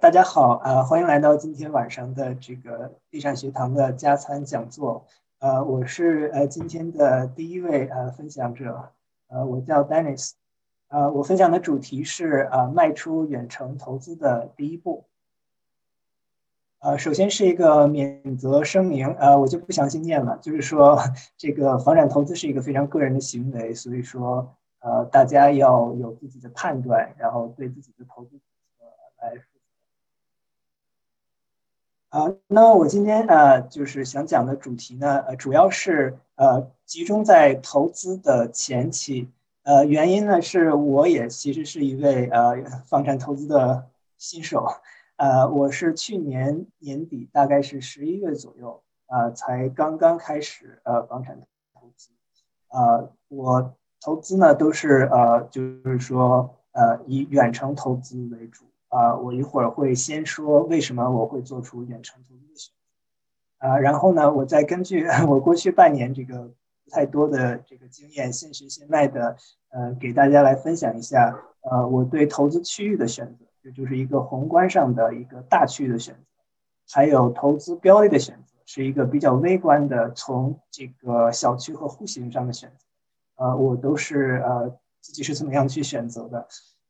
大家好，呃，欢迎来到今天晚上的这个地产学堂的加餐讲座。呃，我是呃今天的第一位呃分享者，呃，我叫 Dennis。呃，我分享的主题是呃迈出远程投资的第一步。呃，首先是一个免责声明，呃，我就不详细念了，就是说这个房产投资是一个非常个人的行为，所以说呃大家要有自己的判断，然后对自己的投资来。啊，那我今天呃，就是想讲的主题呢，呃，主要是呃，集中在投资的前期。呃，原因呢，是我也其实是一位呃房产投资的新手。呃，我是去年年底，大概是十一月左右，呃，才刚刚开始呃房产投资。呃，我投资呢都是呃，就是说呃，以远程投资为主。啊，我一会儿会先说为什么我会做出远程投资的选择，啊，然后呢，我再根据 我过去半年这个不太多的这个经验，现学现卖的，呃，给大家来分享一下，呃，我对投资区域的选择，这就是一个宏观上的一个大区域的选择，还有投资标的的选择，是一个比较微观的，从这个小区和户型上的选择，呃，我都是呃自己是怎么样去选择的。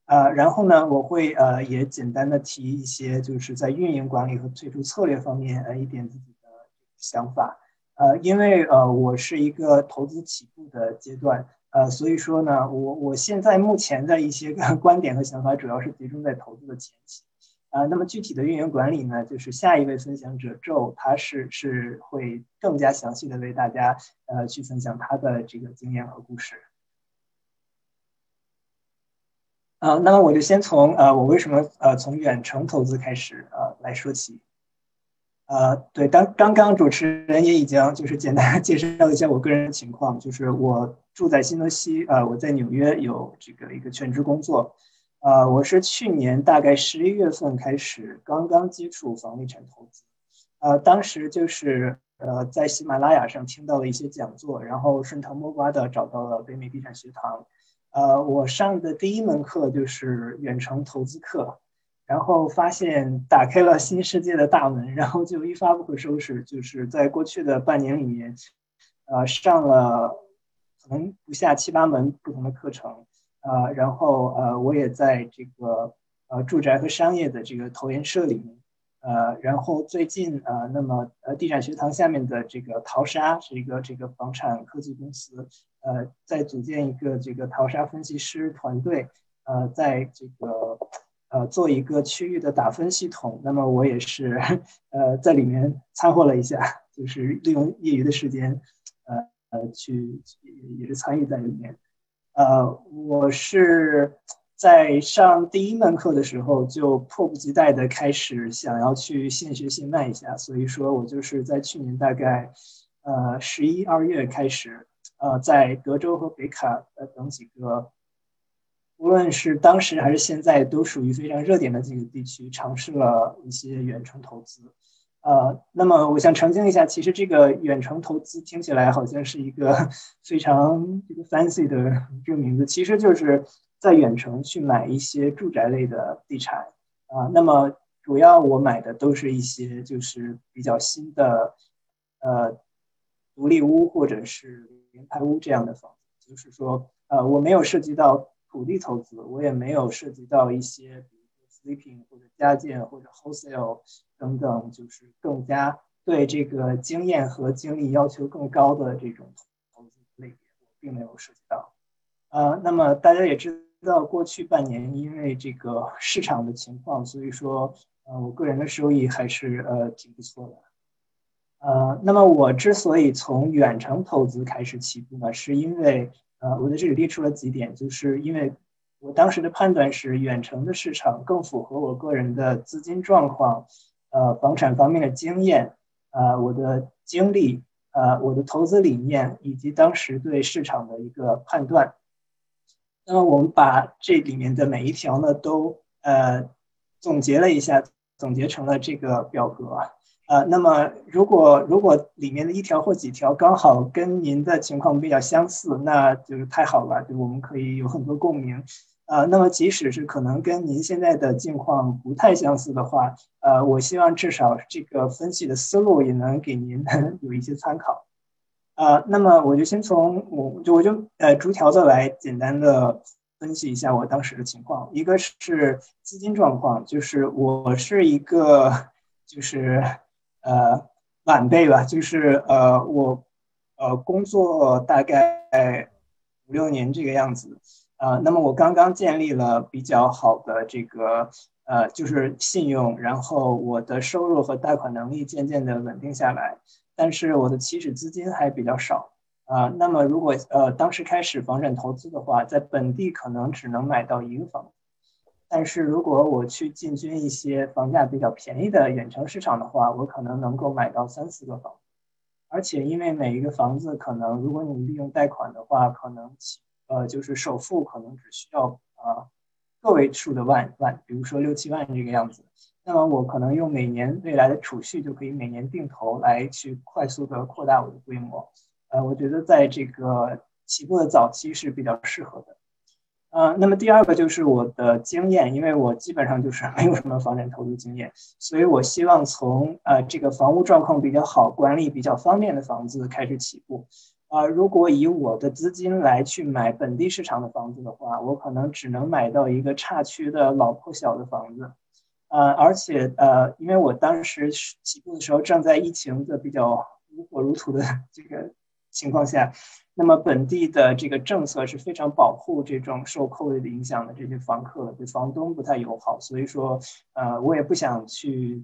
呃，然后呢，我会呃也简单的提一些，就是在运营管理和退出策略方面呃一点自己的想法。呃，因为呃我是一个投资起步的阶段，呃，所以说呢，我我现在目前的一些 观点和想法，主要是集中在投资的前期。呃，那么具体的运营管理呢，就是下一位分享者 Joe，他是是会更加详细的为大家呃去分享他的这个经验和故事。呃，那么我就先从呃，我为什么呃从远程投资开始呃来说起。呃，对，当刚刚主持人也已经就是简单介绍了一下我个人的情况，就是我住在新泽西，呃，我在纽约有这个一个全职工作。呃，我是去年大概十一月份开始刚刚接触房地产投资。呃，当时就是呃在喜马拉雅上听到了一些讲座，然后顺藤摸瓜的找到了北美地产学堂。呃，我上的第一门课就是远程投资课，然后发现打开了新世界的大门，然后就一发不可收拾。就是在过去的半年里面，呃，上了可能不下七八门不同的课程，呃，然后呃，我也在这个呃住宅和商业的这个投研社里面，呃，然后最近呃，那么呃地产学堂下面的这个淘沙是一个这个房产科技公司。呃，在组建一个这个淘沙分析师团队，呃，在这个呃做一个区域的打分系统。那么我也是 呃在里面掺和了一下，就是利用业余的时间，呃呃去也是参与在里面。呃，我是在上第一门课的时候就迫不及待的开始想要去现学现卖一下，所以说我就是在去年大概呃十一二月开始。呃，在德州和北卡呃等几个，无论是当时还是现在，都属于非常热点的几个地区，尝试了一些远程投资。呃，那么我想澄清一下，其实这个远程投资听起来好像是一个 非常这个 fancy 的这个名字，其实就是在远程去买一些住宅类的地产。啊，那么主要我买的都是一些就是比较新的，呃，独立屋或者是。联排屋这样的房子，就是说，呃，我没有涉及到土地投资，我也没有涉及到一些，比如说 sleeping 或者家建或者 wholesale 等等，就是更加对这个经验和精力要求更高的这种投资类别，我并没有涉及到。呃，那么大家也知道，过去半年因为这个市场的情况，所以说，呃，我个人的收益还是呃挺不错的。呃，那么我之所以从远程投资开始起步呢，是因为呃，我在这里列出了几点，就是因为我当时的判断是远程的市场更符合我个人的资金状况，呃，房产方面的经验，呃，我的经历，呃，我的投资理念以及当时对市场的一个判断。那么我们把这里面的每一条呢都呃总结了一下，总结成了这个表格。呃，那么如果如果里面的一条或几条刚好跟您的情况比较相似，那就是太好了，就我们可以有很多共鸣。呃，那么即使是可能跟您现在的境况不太相似的话，呃，我希望至少这个分析的思路也能给您 有一些参考。呃，那么我就先从我就我就呃逐条的来简单的分析一下我当时的情况。一个是资金状况，就是我是一个就是呃晚辈吧，就是呃我呃工作大概五六年这个样子。呃，那么我刚刚建立了比较好的这个呃，就是信用，然后我的收入和贷款能力渐渐的稳定下来，但是我的起始资金还比较少啊。那么如果呃当时开始房产投资的话，在本地可能只能买到一个房，但是如果我去进军一些房价比较便宜的远程市场的话，我可能能够买到三四个房，而且因为每一个房子可能如果你利用贷款的话，可能起。呃，就是首付可能只需要啊个位数的万万，比如说六七万这个样子。那么我可能用每年未来的储蓄就可以每年定投来去快速的扩大我的规模。呃，我觉得在这个起步的早期是比较适合的。呃，那么第二个就是我的经验，因为我基本上就是没有什么房产投资经验，所以我希望从呃这个房屋状况比较好、管理比较方便的房子开始起步。啊，如果以我的资金来去买本地市场的房子的话，我可能只能买到一个差区的老破小的房子，呃，而且呃，因为我当时起步的时候正在疫情的比较如火如荼的 这个情况下，那么本地的这个政策是非常保护这种受 COVID 影响的这些房客，对房东不太友好，所以说，呃，我也不想去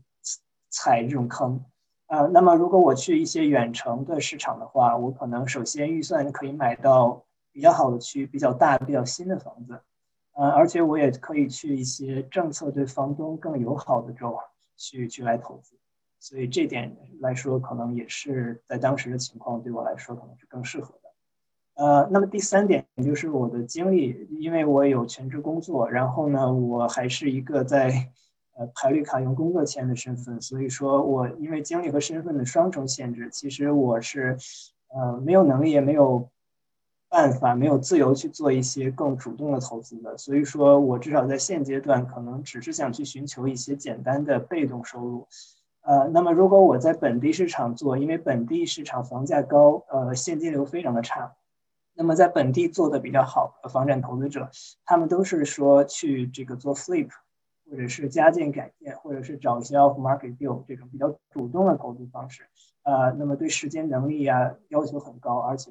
踩这种坑。呃，那么如果我去一些远程的市场的话，我可能首先预算可以买到比较好的区、比较大、比较新的房子，呃，而且我也可以去一些政策对房东更友好的州去去来投资，所以这点来说，可能也是在当时的情况对我来说可能是更适合。呃，那么第三点就是我的经历，因为我有全职工作，然后呢，我还是一个在。呃，排绿卡用工作签的身份，所以说我因为经历和身份的双重限制，其实我是，呃，没有能力也没有办法，没有自由去做一些更主动的投资的。所以说我至少在现阶段，可能只是想去寻求一些简单的被动收入。呃，那么如果我在本地市场做，因为本地市场房价高，呃，现金流非常的差，那么在本地做的比较好的房产投资者，他们都是说去这个做 flip。或者是加建改建，或者是找一些 off market deal 这种比较主动的投资方式，呃，那么对时间能力啊要求很高，而且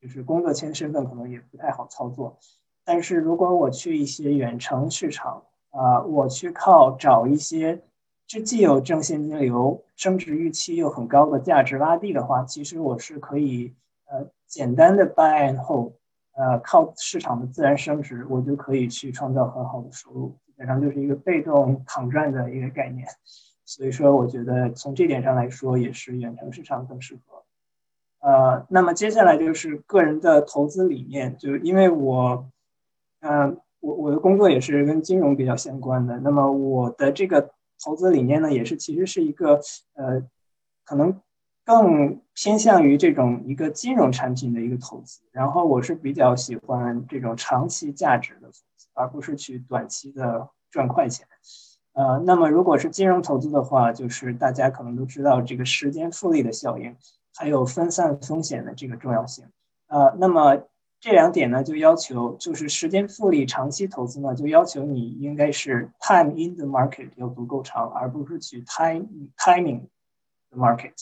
就是工作签身份可能也不太好操作。但是如果我去一些远程市场，啊，我去靠找一些这既有正现金流、升值预期又很高的价值洼地的话，其实我是可以呃简单的 buy and hold。呃，靠市场的自然升值，我就可以去创造很好的收入，基本上就是一个被动躺赚的一个概念。所以说，我觉得从这点上来说，也是远程市场更适合。呃，那么接下来就是个人的投资理念，就是因为我，嗯，我我的工作也是跟金融比较相关的，那么我的这个投资理念呢，也是其实是一个呃，可能。更偏向于这种一个金融产品的一个投资，然后我是比较喜欢这种长期价值的投资，而不是去短期的赚快钱。呃，那么如果是金融投资的话，就是大家可能都知道这个时间复利的效应，还有分散风险的这个重要性。呃，那么这两点呢，就要求就是时间复利长期投资呢，就要求你应该是 time in the market 要足够长，而不是去 time timing the market。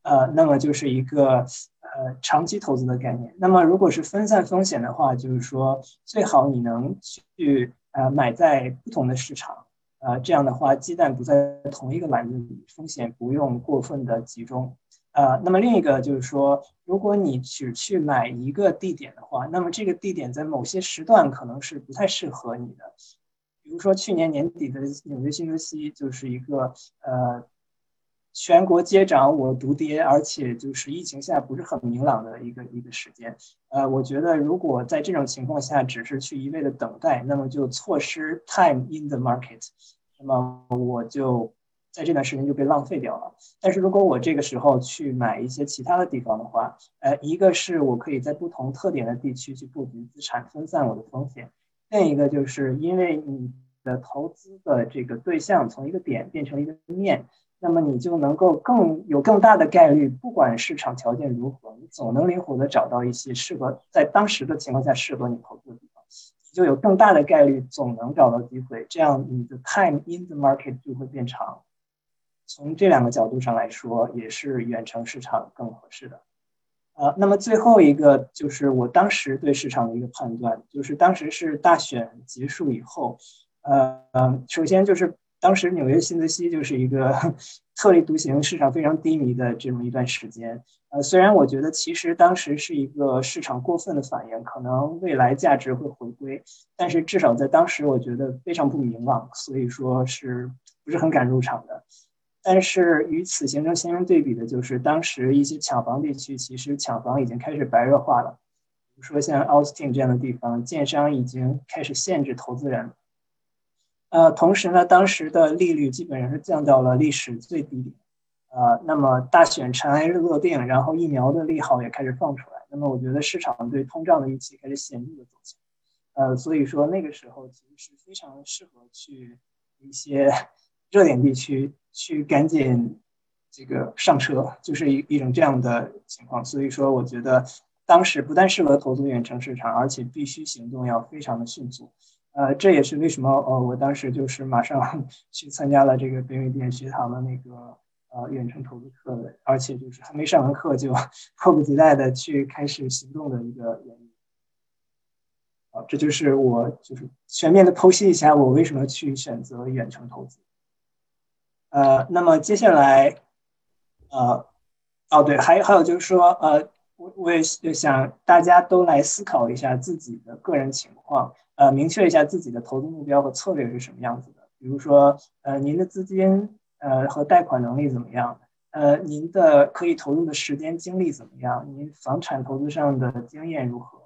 呃，那么就是一个呃长期投资的概念。那么如果是分散风险的话，就是说最好你能去呃买在不同的市场，呃这样的话鸡蛋不在同一个篮子里，风险不用过分的集中。呃，那么另一个就是说，如果你只去买一个地点的话，那么这个地点在某些时段可能是不太适合你的。比如说去年年底的纽约新泽西就是一个呃。全国接涨，我独跌，而且就是疫情下不是很明朗的一个一个时间。呃，我觉得如果在这种情况下只是去一味的等待，那么就错失 time in the market，那么我就在这段时间就被浪费掉了。但是如果我这个时候去买一些其他的地方的话，呃，一个是我可以在不同特点的地区去布局资产，分散我的风险；另一个就是因为你的投资的这个对象从一个点变成一个面。那么你就能够更有更大的概率，不管市场条件如何，你总能灵活的找到一些适合在当时的情况下适合你投资的地方，你就有更大的概率总能找到机会，这样你的 time in the market 就会变长。从这两个角度上来说，也是远程市场更合适的。呃，那么最后一个就是我当时对市场的一个判断，就是当时是大选结束以后，呃，首先就是。当时纽约新泽西就是一个 特立独行、市场非常低迷的这么一段时间。呃，虽然我觉得其实当时是一个市场过分的反应，可能未来价值会回归，但是至少在当时我觉得非常不明朗，所以说是不是很敢入场的。但是与此形成鲜明对比的就是，当时一些抢房地区其实抢房已经开始白热化了，比如说像 Austin 这样的地方，建商已经开始限制投资人。呃，同时呢，当时的利率基本上是降到了历史最低点，呃，那么大选尘埃落定，然后疫苗的利好也开始放出来，那么我觉得市场对通胀的预期开始显著的走强，呃，所以说那个时候其实是非常适合去一些热点地区去赶紧这个上车，就是一一种这样的情况，所以说我觉得当时不但适合投资远程市场，而且必须行动要非常的迅速。呃，这也是为什么呃，我当时就是马上 去参加了这个北美电学堂的那个呃远程投资课的，而且就是还没上完课就 迫不及待的去开始行动的一个原因。好，这就是我就是全面的剖析一下我为什么去选择远程投资。呃，那么接下来，呃，哦对，还有还有就是说，呃，我我也想大家都来思考一下自己的个人情况。呃，明确一下自己的投资目标和策略是什么样子的。比如说，呃，您的资金呃和贷款能力怎么样？呃，您的可以投入的时间精力怎么样？您房产投资上的经验如何？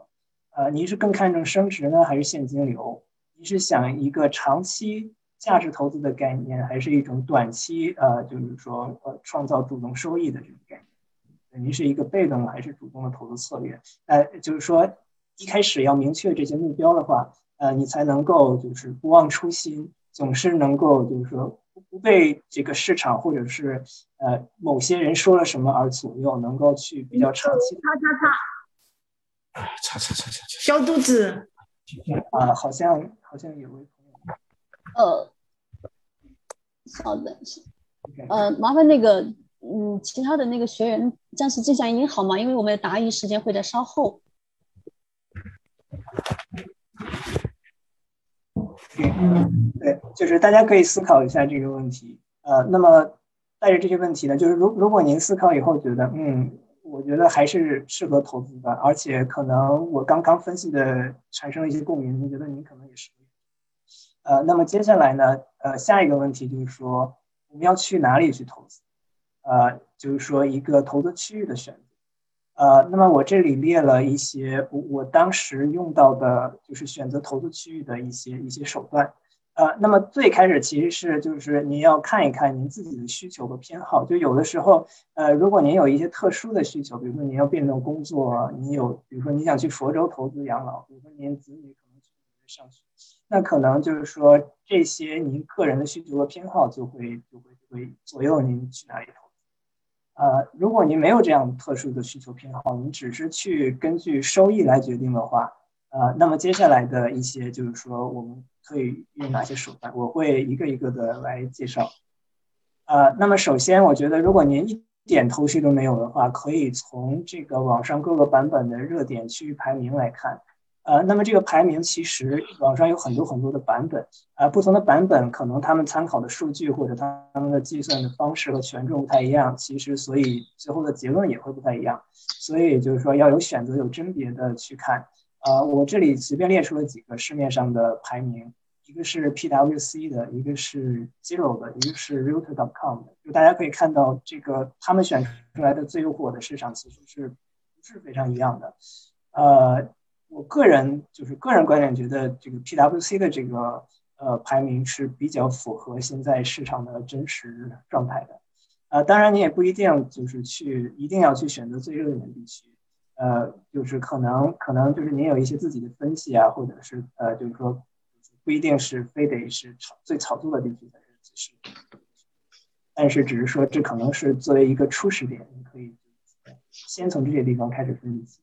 呃，您是更看重升值呢，还是现金流？您是想一个长期价值投资的概念，还是一种短期呃，就是说呃创造主动收益的这种概念？您是一个被动的还是主动的投资策略？呃，就是说。一开始要明确这些目标的话，呃，你才能够就是不忘初心，总是能够就是说不不被这个市场或者是呃某些人说了什么而左右，能够去比较长期。擦擦擦，擦擦擦擦擦，消肚子。啊，好像好像有。呃，稍等，呃，麻烦那个嗯，其他的那个学员暂时静下音好吗？因为我们的答疑时间会在稍后。对，就是大家可以思考一下这个问题。呃，那么带着这些问题呢，就是如如果您思考以后觉得，嗯，我觉得还是适合投资的，而且可能我刚刚分析的产生了一些共鸣，您觉得您可能也是。呃，那么接下来呢，呃，下一个问题就是说，我们要去哪里去投资？呃，就是说一个投资区域的选择。呃，那么我这里列了一些我我当时用到的，就是选择投资区域的一些一些手段。呃，那么最开始其实是就是您要看一看您自己的需求和偏好。就有的时候，呃，如果您有一些特殊的需求，比如说您要变动工作，你有比如说你想去佛州投资养老，比如说您子女可能去，那可能就是说这些您个人的需求和偏好就会就会就会左右您去哪里投。呃，如果您没有这样特殊的需求偏好，您只是去根据收益来决定的话，呃，那么接下来的一些就是说，我们可以用哪些手段？我会一个一个的来介绍。呃，那么首先，我觉得如果您一点头绪都没有的话，可以从这个网上各个版本的热点区域排名来看。呃，那么这个排名其实网上有很多很多的版本，呃，不同的版本可能他们参考的数据或者他们的计算的方式和权重不太一样，其实所以最后的结论也会不太一样，所以就是说要有选择有甄别的去看。呃，我这里随便列出了几个市面上的排名，一个是 PWC 的，一个是 Zero 的，一个是 Realtor.com 的，就大家可以看到这个他们选出来的最诱惑的市场其实是不是非常一样的，呃。我个人就是个人观点，觉得这个 PWC 的这个呃排名是比较符合现在市场的真实状态的。呃，当然你也不一定就是去一定要去选择最热门地区，呃，就是可能可能就是你有一些自己的分析啊，或者是呃，就是说不一定是非得是炒最炒作的地区才是但是只是说这可能是作为一个初始点，你可以先从这些地方开始分析。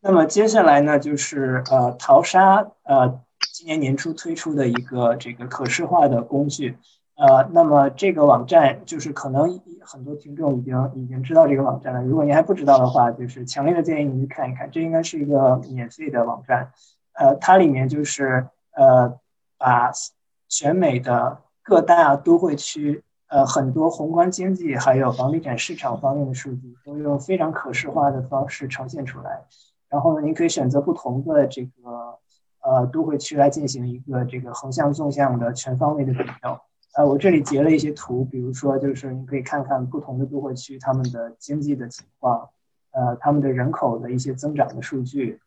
那么接下来呢，就是呃淘沙呃今年年初推出的一个这个可视化的工具。呃，那么这个网站就是可能很多听众已经已经知道这个网站了。如果您还不知道的话，就是强烈的建议您去看一看。这应该是一个免费的网站，呃，它里面就是呃把全美的各大都会区呃很多宏观经济还有房地产市场方面的数据都用非常可视化的方式呈现出来。然后呢，您可以选择不同的这个呃都会区来进行一个这个横向纵向的全方位的比较。呃，我这里截了一些图，比如说，就是你可以看看不同的都会区他们的经济的情况，呃，他们的人口的一些增长的数据，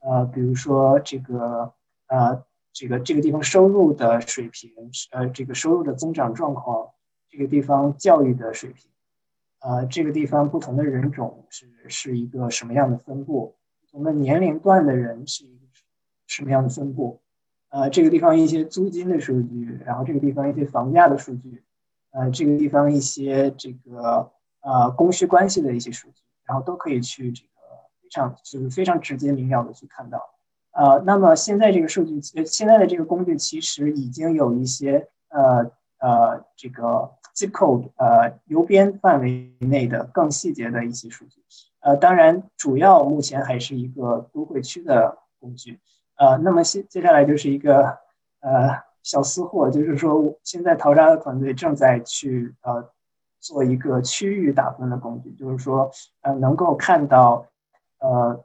呃，比如说这个，呃，这个这个地方收入的水平，呃，这个收入的增长状况，这个地方教育的水平，呃，这个地方不同的人种是是一个什么样的分布，同的年龄段的人是一个什么样的分布。呃，这个地方一些租金的数据，然后这个地方一些房价的数据，呃，这个地方一些这个呃供需关系的一些数据，然后都可以去这个非常就是非常直接明了的去看到。呃，那么现在这个数据，呃现在的这个工具其实已经有一些呃呃这个 zip code 呃邮编范围内的更细节的一些数据。呃，当然主要目前还是一个都会区的工具。呃，那么接接下来就是一个呃小私货，就是说现在淘沙的团队正在去呃做一个区域打分的工具，就是说呃能够看到呃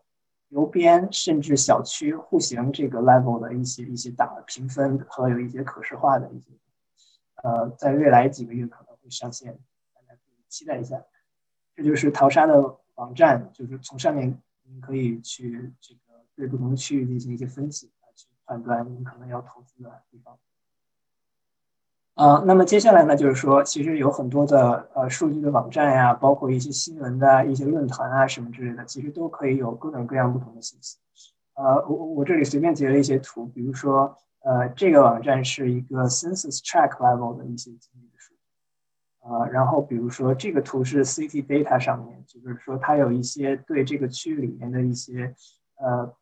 邮编甚至小区户型这个 level 的一些一些打评分和有一些可视化的一些呃在未来几个月可能会上线，大家可以期待一下。这就是淘沙的网站，就是从上面您可以去这个。对不同区域进行一些分析啊，去判断你可能要投资的地方。啊，那么接下来呢，就是说，其实有很多的呃数据的网站呀，包括一些新闻的一些论坛啊什么之类的，其实都可以有各种各样不同的信息。呃，我我这里随便截了一些图，比如说，呃，这个网站是一个 census track level 的一些经济。呃，然后比如说这个图是 city data 上面，就是说它有一些对这个区域里面的一些呃。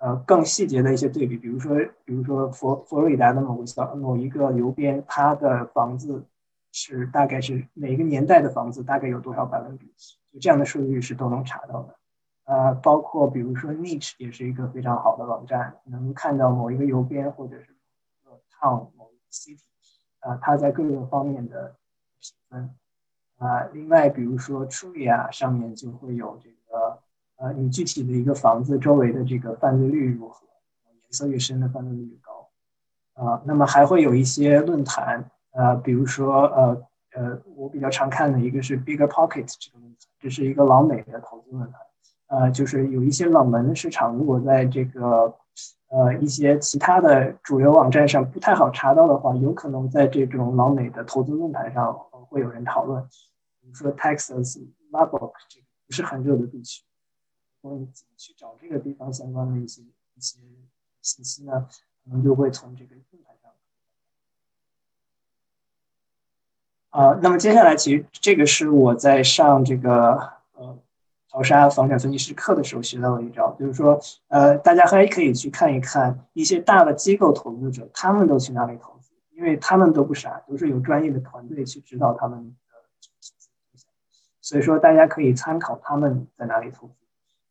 呃，更细节的一些对比，比如说，比如说佛佛罗里达的某个小某一个邮编，它的房子是大概是哪个年代的房子，大概有多少百分比，就这样的数据是都能查到的。呃，包括比如说 Niche 也是一个非常好的网站，能看到某一个邮编或者是某个 town 某一个 city，呃，它在各个方面的分。啊，另外比如说 Trulia 上面就会有这个。呃，你具体的一个房子周围的这个犯罪率如何？颜色越深的犯罪率越高。啊，那么还会有一些论坛，呃，比如说，呃呃，我比较常看的一个是 BiggerPocket 这个论坛，这是一个老美的投资论坛。呃，就是有一些冷门的市场，如果在这个呃一些其他的主流网站上不太好查到的话，有可能在这种老美的投资论坛上会有人讨论。比如说 Texas Lubbock 这个不是很热的地区。我怎么去找这个地方相关的一些一些信息呢？可能就会从这个论坛上。啊，那么接下来其实这个是我在上这个呃淘沙房产分析师课的时候学到的一招，就是说呃大家还可以去看一看一些大的机构投资者他们都去哪里投，因为他们都不傻，都是有专业的团队去指导他们的所以说大家可以参考他们在哪里投资。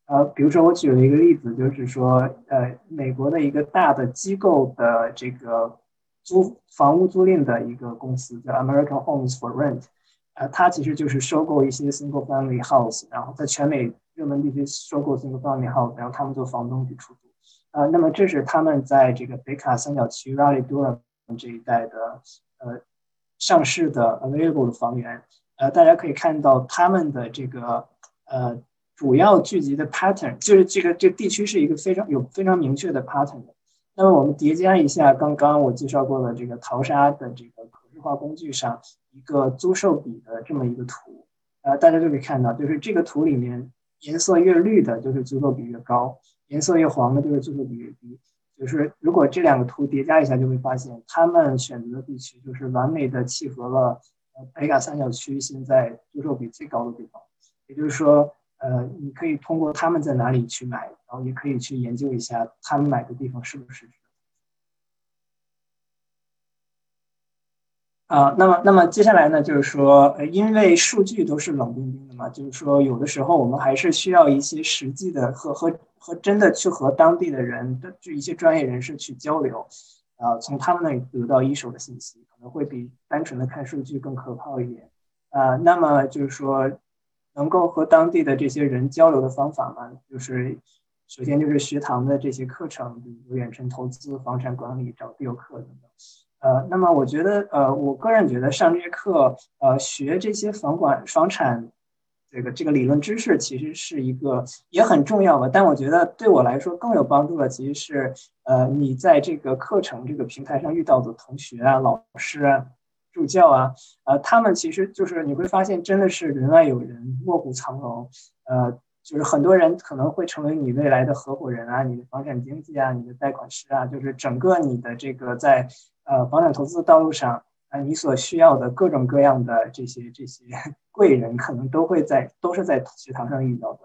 呃，比如说我举了一个例子，就是说，呃，美国的一个大的机构的这个租房屋租赁的一个公司叫 American Homes for Rent，呃，它其实就是收购一些 single family house，然后在全美热门地区收购 single family house，然后他们做房东去出租。呃，那么这是他们在这个北卡三角区 Raleigh Durham 这一带的呃上市的 available 的房源。呃，大家可以看到他们的这个呃。主要聚集的 pattern 就是这个这地区是一个非常有非常明确的 pattern 的。那么我们叠加一下刚刚我介绍过的这个淘沙的这个可视化工具上一个租售比的这么一个图，呃，大家就可以看到，就是这个图里面颜色越绿的，就是租售比越高；颜色越黄的，就是租售比越低。就是如果这两个图叠加一下，就会发现他们选择的地区就是完美的契合了呃北卡三角区现在租售比最高的地方。也就是说，呃，你可以通过他们在哪里去买，然后也可以去研究一下他们买的地方是不是。啊，那么，那么接下来呢，就是说，呃，因为数据都是冷冰冰的嘛，就是说，有的时候我们还是需要一些实际的和和和真的去和当地的人的就一些专业人士去交流，啊，从他们那里得到一手的信息，可能会比单纯的看数据更可靠一点。啊，那么就是说，能够和当地的这些人交流的方法嘛，就是首先就是学堂的这些课程，比如远程投资、房产管理、找地有课等等。呃，那么我觉得，呃，我个人觉得上这些课，呃，学这些房管、房产这个这个理论知识，其实是一个也很重要的。但我觉得对我来说更有帮助的，其实是，呃，你在这个课程这个平台上遇到的同学啊、老师啊、助教啊，呃，他们其实就是你会发现，真的是人外有人，卧虎藏龙，呃。就是很多人可能会成为你未来的合伙人啊，你的房产经纪啊，你的贷款师啊，就是整个你的这个在呃房产投资的道路上啊，你所需要的各种各样的这些这些 贵人，可能都会在都是在学堂上遇到的。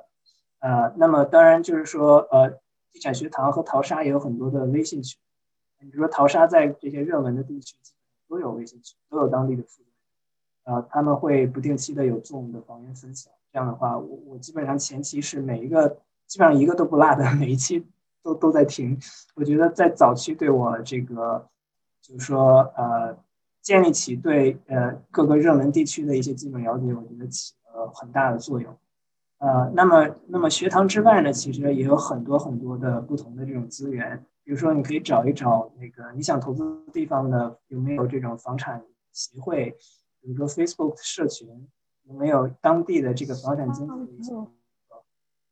呃，那么当然就是说，呃，地产学堂和淘沙也有很多的微信群，比如说淘沙在这些热门的地区都有微信群，都有当地的负责人，呃，他们会不定期的有 Zoom 的房源分享。这样的话，我我基本上前期是每一个基本上一个都不落的，每一期都都在听。我觉得在早期对我这个就是说呃建立起对呃各个热门地区的一些基本了解，我觉得起了很大的作用。呃，那么那么学堂之外呢，其实也有很多很多的不同的这种资源，比如说你可以找一找那个你想投资地方的有没有这种房产协会，比如说 Facebook 社群。有没有当地的这个房产经纪的一些，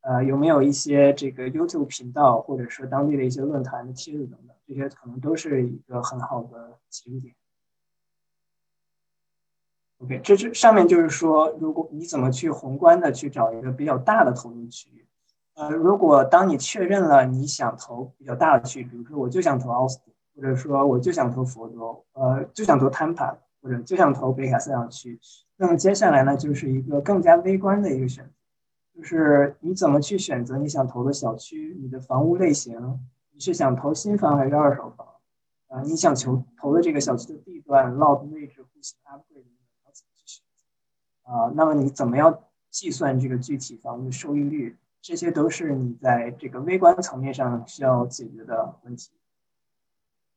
呃，有没有一些这个 YouTube 频道，或者说当地的一些论坛的帖子等等，这些可能都是一个很好的起点。OK，这是上面就是说，如果你怎么去宏观的去找一个比较大的投资区域，呃，如果当你确认了你想投比较大的区域，比如说我就想投奥斯汀，或者说我就想投佛州，呃，就想投 Tampa，或者就想投北卡三角区。那么接下来呢，就是一个更加微观的一个选择，就是你怎么去选择你想投的小区，你的房屋类型，你是想投新房还是二手房？啊，你想求投的这个小区的地段、lot 位置、户型、upgrade 要怎么去选择？啊，那么你怎么样计算这个具体房屋的收益率？这些都是你在这个微观层面上需要解决的问题。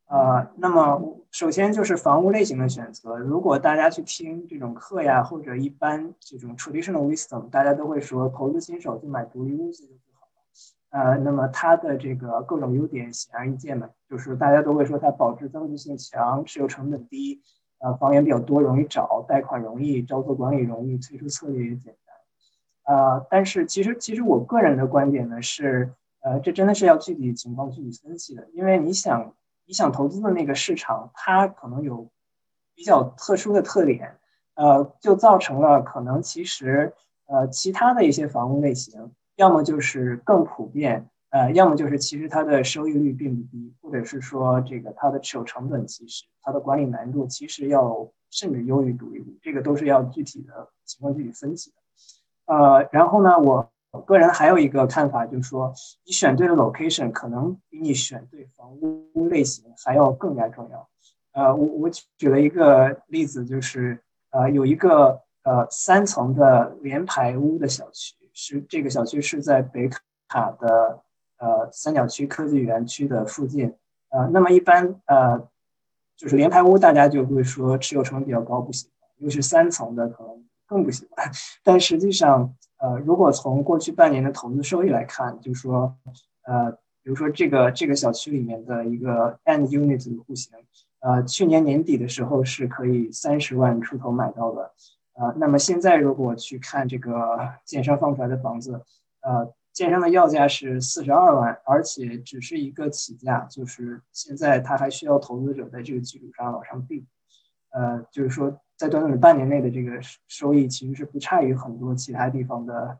呃，那么首先就是房屋类型的选择。如果大家去听这种课呀，或者一般这种 traditional wisdom，大家都会说，投资新手就买独立屋子就。呃，那么它的这个各种优点显而易见嘛，就是大家都会说它保值增值性强，持有成本低，呃，房源比较多，容易找，贷款容易，招租管理容易，退出策略也简单。呃，但是其实其实我个人的观点呢是，呃，这真的是要具体情况具体分析的，因为你想。你想投资的那个市场，它可能有比较特殊的特点，呃，就造成了可能其实呃其他的一些房屋类型，要么就是更普遍，呃，要么就是其实它的收益率并不低，或者是说这个它的持有成本其实它的管理难度其实要甚至优于独立屋，这个都是要具体的情况具体分析的，呃，然后呢，我。我个人还有一个看法，就是说，你选对了 location，可能比你选对房屋类型还要更加重要。呃，我我举了一个例子，就是呃，有一个呃三层的联排屋的小区，是这个小区是在北卡的呃三角区科技园区的附近。呃，那么一般呃，就是联排屋，大家就会说持有成本比较高，不喜欢；又是三层的，可能更不喜欢。但实际上，呃，如果从过去半年的投资收益来看，就是说，呃，比如说这个这个小区里面的一个 end unit 的户型，呃，去年年底的时候是可以三十万出头买到的，呃，那么现在如果去看这个建商放出来的房子，呃，建商的要价是四十二万，而且只是一个起价，就是现在他还需要投资者在这个基础上往上递。呃，就是说在短短的半年内的这个收益其实是不差于很多其他地方的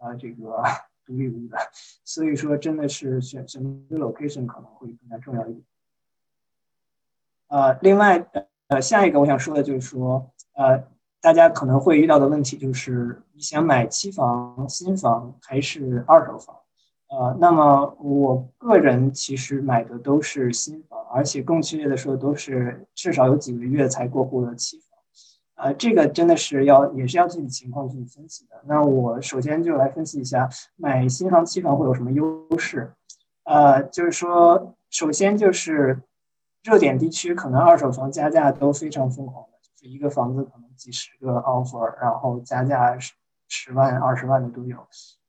呃这个 独立屋的，所以说真的是选选择 location 可能会更加重要一点。呃，另外呃下一个我想说的就是说呃。大家可能会遇到的问题就是，你想买期房、新房还是二手房？呃，那么我个人其实买的都是新房，而且更确切的说，都是至少有几个月才过户的期房。呃，这个真的是要也是要具体情况去分析的。那我首先就来分析一下买新房、期房会有什么优势。呃，就是说，首先就是热点地区可能二手房加价都非常疯狂，就一个房子可能。几十个 offer，然后加价十十万、二十万的都有，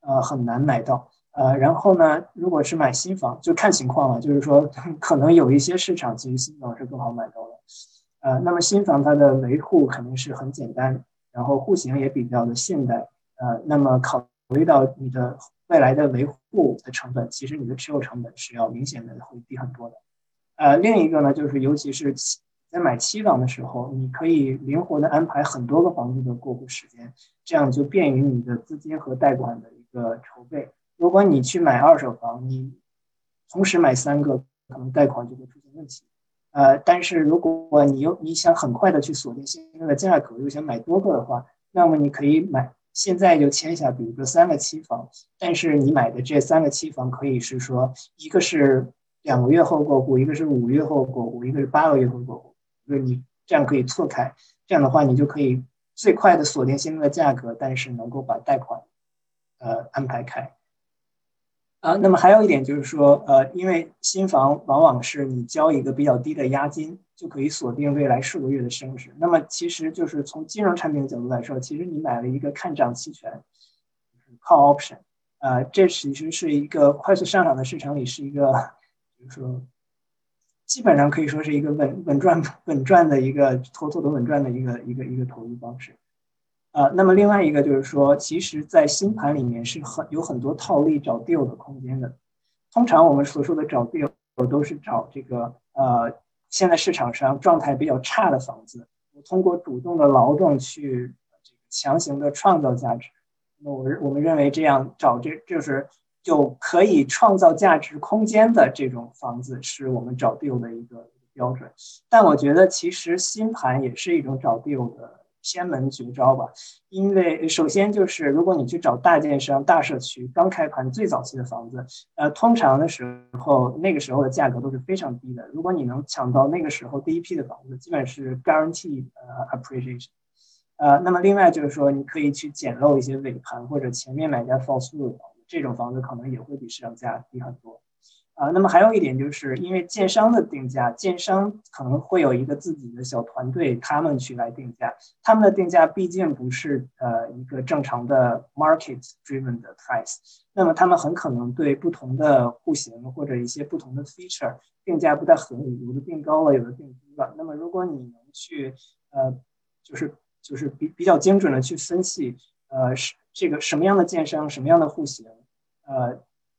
呃，很难买到。呃，然后呢，如果是买新房，就看情况了。就是说，可能有一些市场其实新房是更好买到的。呃，那么新房它的维护肯定是很简单，然后户型也比较的现代。呃，那么考虑到你的未来的维护的成本，其实你的持有成本是要明显的会低很多的。呃，另一个呢，就是尤其是。在买期房的时候，你可以灵活的安排很多个房子的过户时间，这样就便于你的资金和贷款的一个筹备。如果你去买二手房，你同时买三个，可能贷款就会出现问题。呃，但是如果你又你想很快的去锁定现在的价格，又想买多个的话，那么你可以买现在就签下，比如说三个期房，但是你买的这三个期房可以是说，一个是两个月后过户，一个是五月后过户，一个是八个月后过户。就是你这样可以错开，这样的话你就可以最快的锁定现在的价格，但是能够把贷款，呃安排开。啊，那么还有一点就是说，呃，因为新房往往是你交一个比较低的押金，就可以锁定未来数个月的升值。那么其实就是从金融产品的角度来说，其实你买了一个看涨期权，就是 call option，呃，这其实是一个快速上涨的市场里是一个，比如说。基本上可以说是一个稳稳赚稳赚的一个妥妥的稳赚的一个一个一个投资方式，呃，那么另外一个就是说，其实，在新盘里面是很有很多套利找 deal 的空间的。通常我们所说的找 deal 都是找这个呃，现在市场上状态比较差的房子，我通过主动的劳动去这个强行的创造价值。那我我们认为这样找这就是。就可以创造价值空间的这种房子，是我们找 deal 的一个标准。但我觉得，其实新盘也是一种找 deal 的偏门绝招吧。因为首先就是，如果你去找大建商、大社区刚开盘最早期的房子，呃，通常的时候那个时候的价格都是非常低的。如果你能抢到那个时候第一批的房子，基本是 guarantee 呃 appreciation。呃，那么另外就是说，你可以去捡漏一些尾盘或者前面买家 false view 的。这种房子可能也会比市场价低很多，啊，那么还有一点就是因为建商的定价，建商可能会有一个自己的小团队，他们去来定价，他们的定价毕竟不是呃一个正常的 market driven 的 price，那么他们很可能对不同的户型或者一些不同的 feature 定价不太合理，有的定高了，有的定低了。那么如果你能去呃，就是就是比比较精准的去分析，呃是。这个什么样的建商，什么样的户型，呃，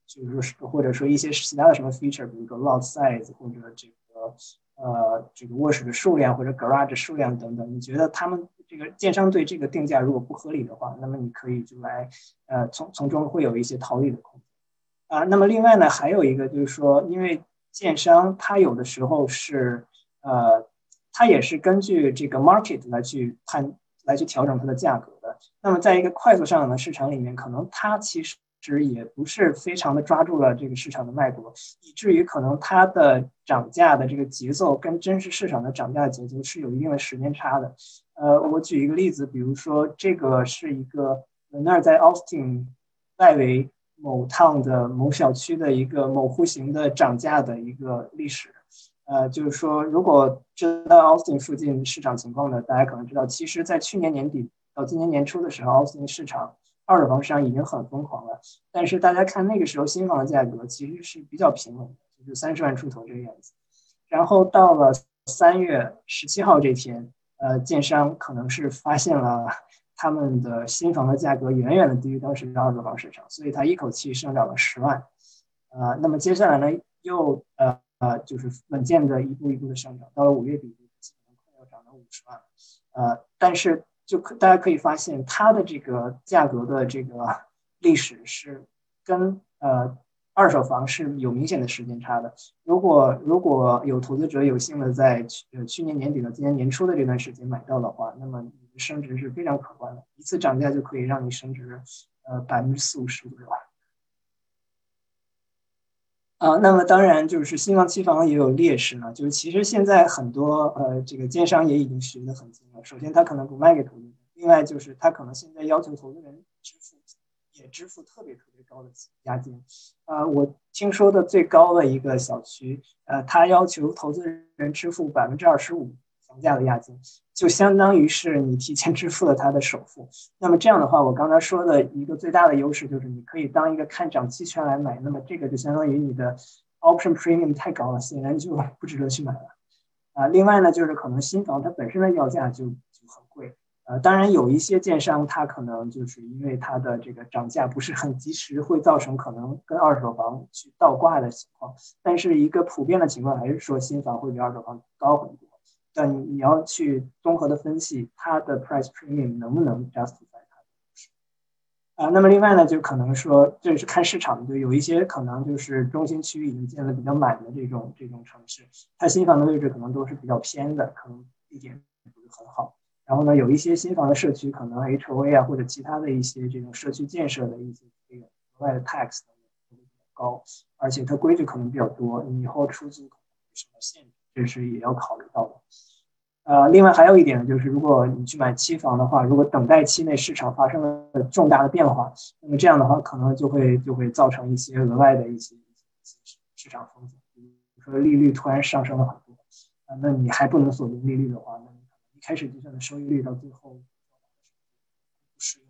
就是说，或者说一些其他的什么 feature，比如说 lot size 或者这个呃这个卧室的数量或者 garage 数量等等，你觉得他们这个建商对这个定价如果不合理的话，那么你可以就来呃从从中会有一些逃离的空间啊。那么另外呢，还有一个就是说，因为建商他有的时候是呃，他也是根据这个 market 来去判来去调整它的价格。那么，在一个快速上涨的市场里面，可能它其实也不是非常的抓住了这个市场的脉搏，以至于可能它的涨价的这个节奏跟真实市场的涨价节奏是有一定的时间差的。呃，我举一个例子，比如说这个是一个那儿在 Austin 外围某 town 的某小区的一个某户型的涨价的一个历史。呃，就是说，如果知道 Austin 附近市场情况的，大家可能知道，其实在去年年底。到今年年初的时候，奥斯汀市场二手房市场已经很疯狂了。但是大家看那个时候新房的价格其实是比较平稳的，就是三十万出头这个样子。然后到了三月十七号这天，呃，建商可能是发现了他们的新房的价格远远的低于当时的二手房市场，所以他一口气上涨了十万。呃，那么接下来呢，又呃呃，就是稳健的一步一步的上涨，到了五月底，基本上快要涨到五十万。呃，但是就可大家可以发现，它的这个价格的这个历史是跟呃。二手房是有明显的时间差的。如果如果有投资者有幸的在去呃去年年底到今年年初的这段时间买到的话，那么你的升值是非常可观的。一次涨价就可以让你升值呃百分之四五十左右。啊，那么当然就是新房期房也有劣势呢，就是其实现在很多呃这个奸商也已经学得很精了。首先他可能不卖给投资人，另外就是他可能现在要求投资人支付。也支付特别特别高的押金，啊，我听说的最高的一个小区，呃，他要求投资人支付百分之二十五房价的押金，就相当于是你提前支付了他的首付。那么这样的话，我刚才说的一个最大的优势就是你可以当一个看涨期权来买，那么这个就相当于你的 option premium 太高了，显然就不值得去买了。啊，另外呢，就是可能新房它本身的要价就就很贵。呃，当然有一些建商，它可能就是因为它的这个涨价不是很及时，会造成可能跟二手房去倒挂的情况。但是一个普遍的情况还是说新房会比二手房高很多。但你你要去综合的分析它的 price premium 能不能 justify 它的啊，那么另外呢，就可能说这是看市场，就有一些可能就是中心区域已经建的比较满的这种这种城市，它新房的位置可能都是比较偏的，可能地点不是很好。然后呢，有一些新房的社区，可能 H O A 啊或者其他的一些这种社区建设的一些这个额外的 tax 比较高，而且它规矩可能比较多，你以后出租可能有什么限制，这是也要考虑到的。呃，另外还有一点，就是如果你去买期房的话，如果等待期内市场发生了重大的变化，那么这样的话可能就会就会造成一些额外的一些市场风险，比如说利率突然上升了很多，啊，那你还不能锁定利率的话，那你可能一。开始计算的收益率到最后不适用。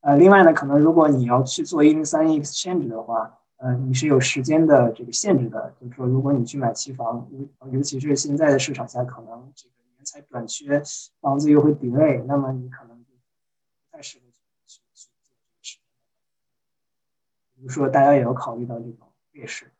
呃，另外呢，可能如果你要去做一零三 exchange 的话，呃，你是有时间的这个限制的。就是说，如果你去买期房，尤尤其是现在的市场下，可能这个人才短缺，房子又会 delay，那么你可能就不太适合去去去做这个事。比如说，大家也要考虑到这种劣势。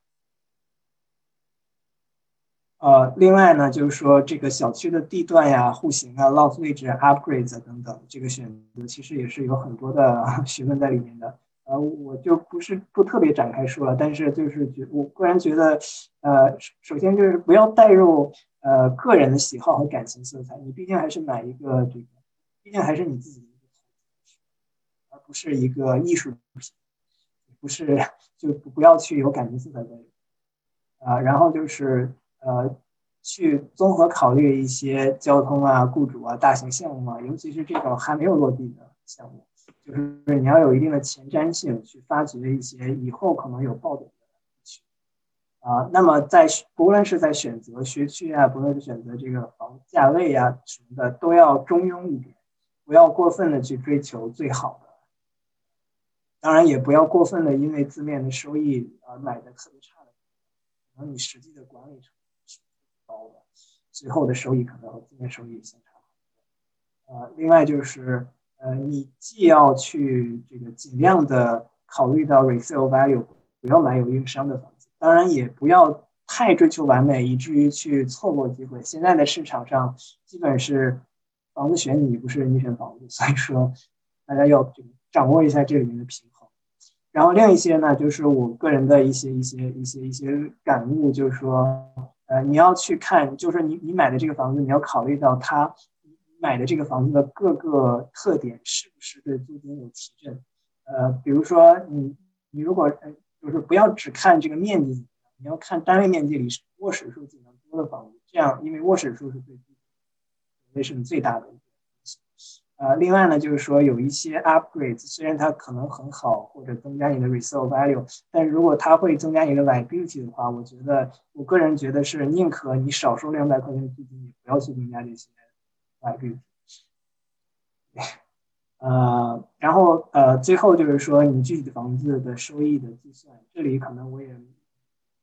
呃，另外呢，就是说这个小区的地段呀、户型啊、loft 位置、upgrades 等等，这个选择其实也是有很多的 学问在里面的。呃，我就不是不特别展开说了，但是就是觉我个人觉得，呃，首先就是不要带入呃个人的喜好和感情色彩，你毕竟还是买一个这个，毕竟还是你自己，而不是一个艺术品，不是就不要去有感情色彩在里。啊，然后就是。呃，去综合考虑一些交通啊、雇主啊、大型项目啊，尤其是这种还没有落地的项目，就是你要有一定的前瞻性，去发掘一些以后可能有爆点的区啊。那么在不论是在选择学区啊，不论是选择这个房价位呀什么的，都要中庸一点，不要过分的去追求最好的，当然也不要过分的因为字面的收益而买的特别差的，可能你实际的管理成本是。高的，最后的收益可能和字面收益相差很多。呃，另外就是，呃，你既要去这个尽量的考虑到 resale value，不要买有硬伤的房子，当然也不要太追求完美，以至于去错过机会。现在的市场上基本是房子选你，不是你选房子，所以说大家要掌握一下这里面的平衡。然后另一些呢，就是我个人的一些一些一些一些感悟，就是说。呃，你要去看，就是你你买的这个房子，你要考虑到它买的这个房子的各个特点是不是对租金有提振。呃，比如说你你如果就是不要只看这个面积，你要看单位面积里卧室数量多的房子，这样因为卧室数是对租金是最大的。呃，另外呢，就是说有一些 upgrades，虽然它可能很好，或者增加你的 resale value，但是如果它会增加你的 liability 的话，我觉得我个人觉得是宁可你少收两百块钱租金，也不要去增加这些 liability。呃，然后呃，最后就是说你具体的房子的收益的计算，这里可能我也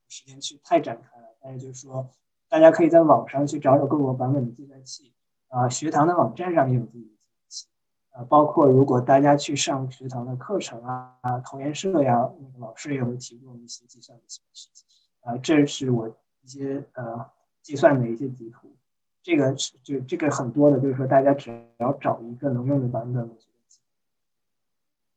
时间去太展开了，但是就是说大家可以在网上去找找各个版本的计算器，啊，学堂的网站上也有自己。呃，包括如果大家去上学堂的课程啊，啊，投研社呀，那个老师也会提供一些计算的一些事情。啊，这是我一些呃计算的一些地图。这个是就这个很多的，就是说大家只要找一个能用的版本。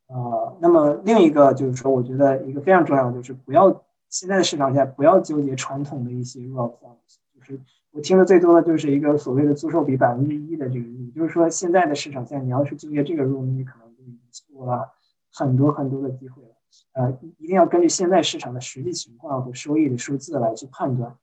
呃，那么另一个就是说，我觉得一个非常重要的就是不要现在的市场下不要纠结传统的一些 rule of thumb，就是我听的最多的就是一个所谓的租售比百分之一的这个也就是说现在的市场下你要是纠结这个 rule，你可能就已经错了很多很多的机会了。呃，一定要根据现在市场的实际情况和收益的数字来去判断。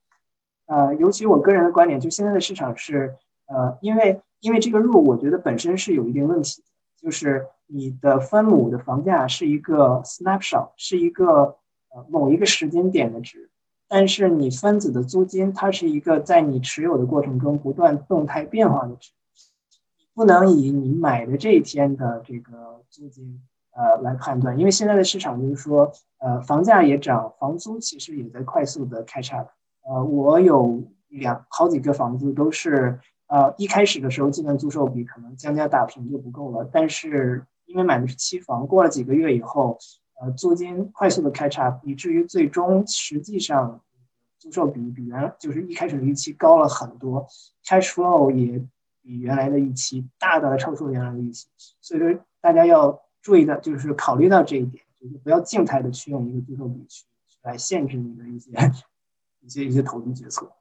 呃，尤其我个人的观点，就现在的市场是呃，因为因为这个入我觉得本身是有一定问题的，就是。你的分母的房价是一个 snapshot，是一个呃某一个时间点的值，但是你分子的租金它是一个在你持有的过程中不断动态变化的值，不能以你买的这一天的这个租金呃来判断，因为现在的市场就是说呃房价也涨，房租其实也在快速的 catch up，呃我有两好几个房子都是呃一开始的时候计算租售比可能将价打平就不够了，但是因为买的是期房，过了几个月以后，呃，租金快速的 catch up，以至于最终实际上租售比比原就是一开始的预期高了很多，cash flow 也比原来的预期大大的超出了原来的预期，所以说大家要注意的就是考虑到这一点，就是不要静态的去用一个租售比去来限制你的一些一些一些投资决策。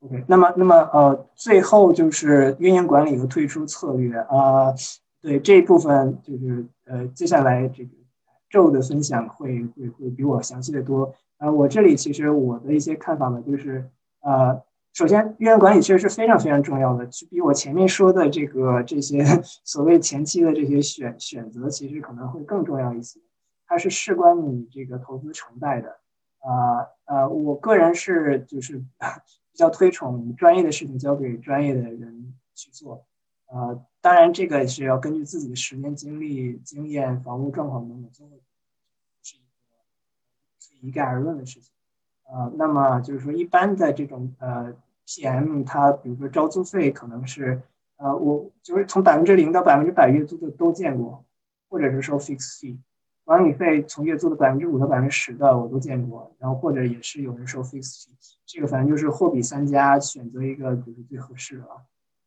OK，那么，那么，呃，最后就是运营管理和退出策略啊，对这一部分就是，呃，接下来这个周的分享会会会比我详细的多。呃，我这里其实我的一些看法呢，就是，呃，首先运营管理其实是非常非常重要的，就比我前面说的这个这些所谓前期的这些选选择，其实可能会更重要一些。它是事关你这个投资成败的。啊，呃，我个人是就是。比较推崇专业的事情交给专业的人去做，呃，当然这个是要根据自己的时间、精力、经验、房屋状况等等综合，是一个一概而论的事情。呃，那么就是说，一般的这种呃 PM，它比如说招租费可能是呃，我就是从百分之零到百分之百月租的都见过，或者是说 fixed fee。管理费从月租的百分之五到百分之十的我都见过，然后或者也是有人收 fixed 这个反正就是货比三家，选择一个就是最合适的啊。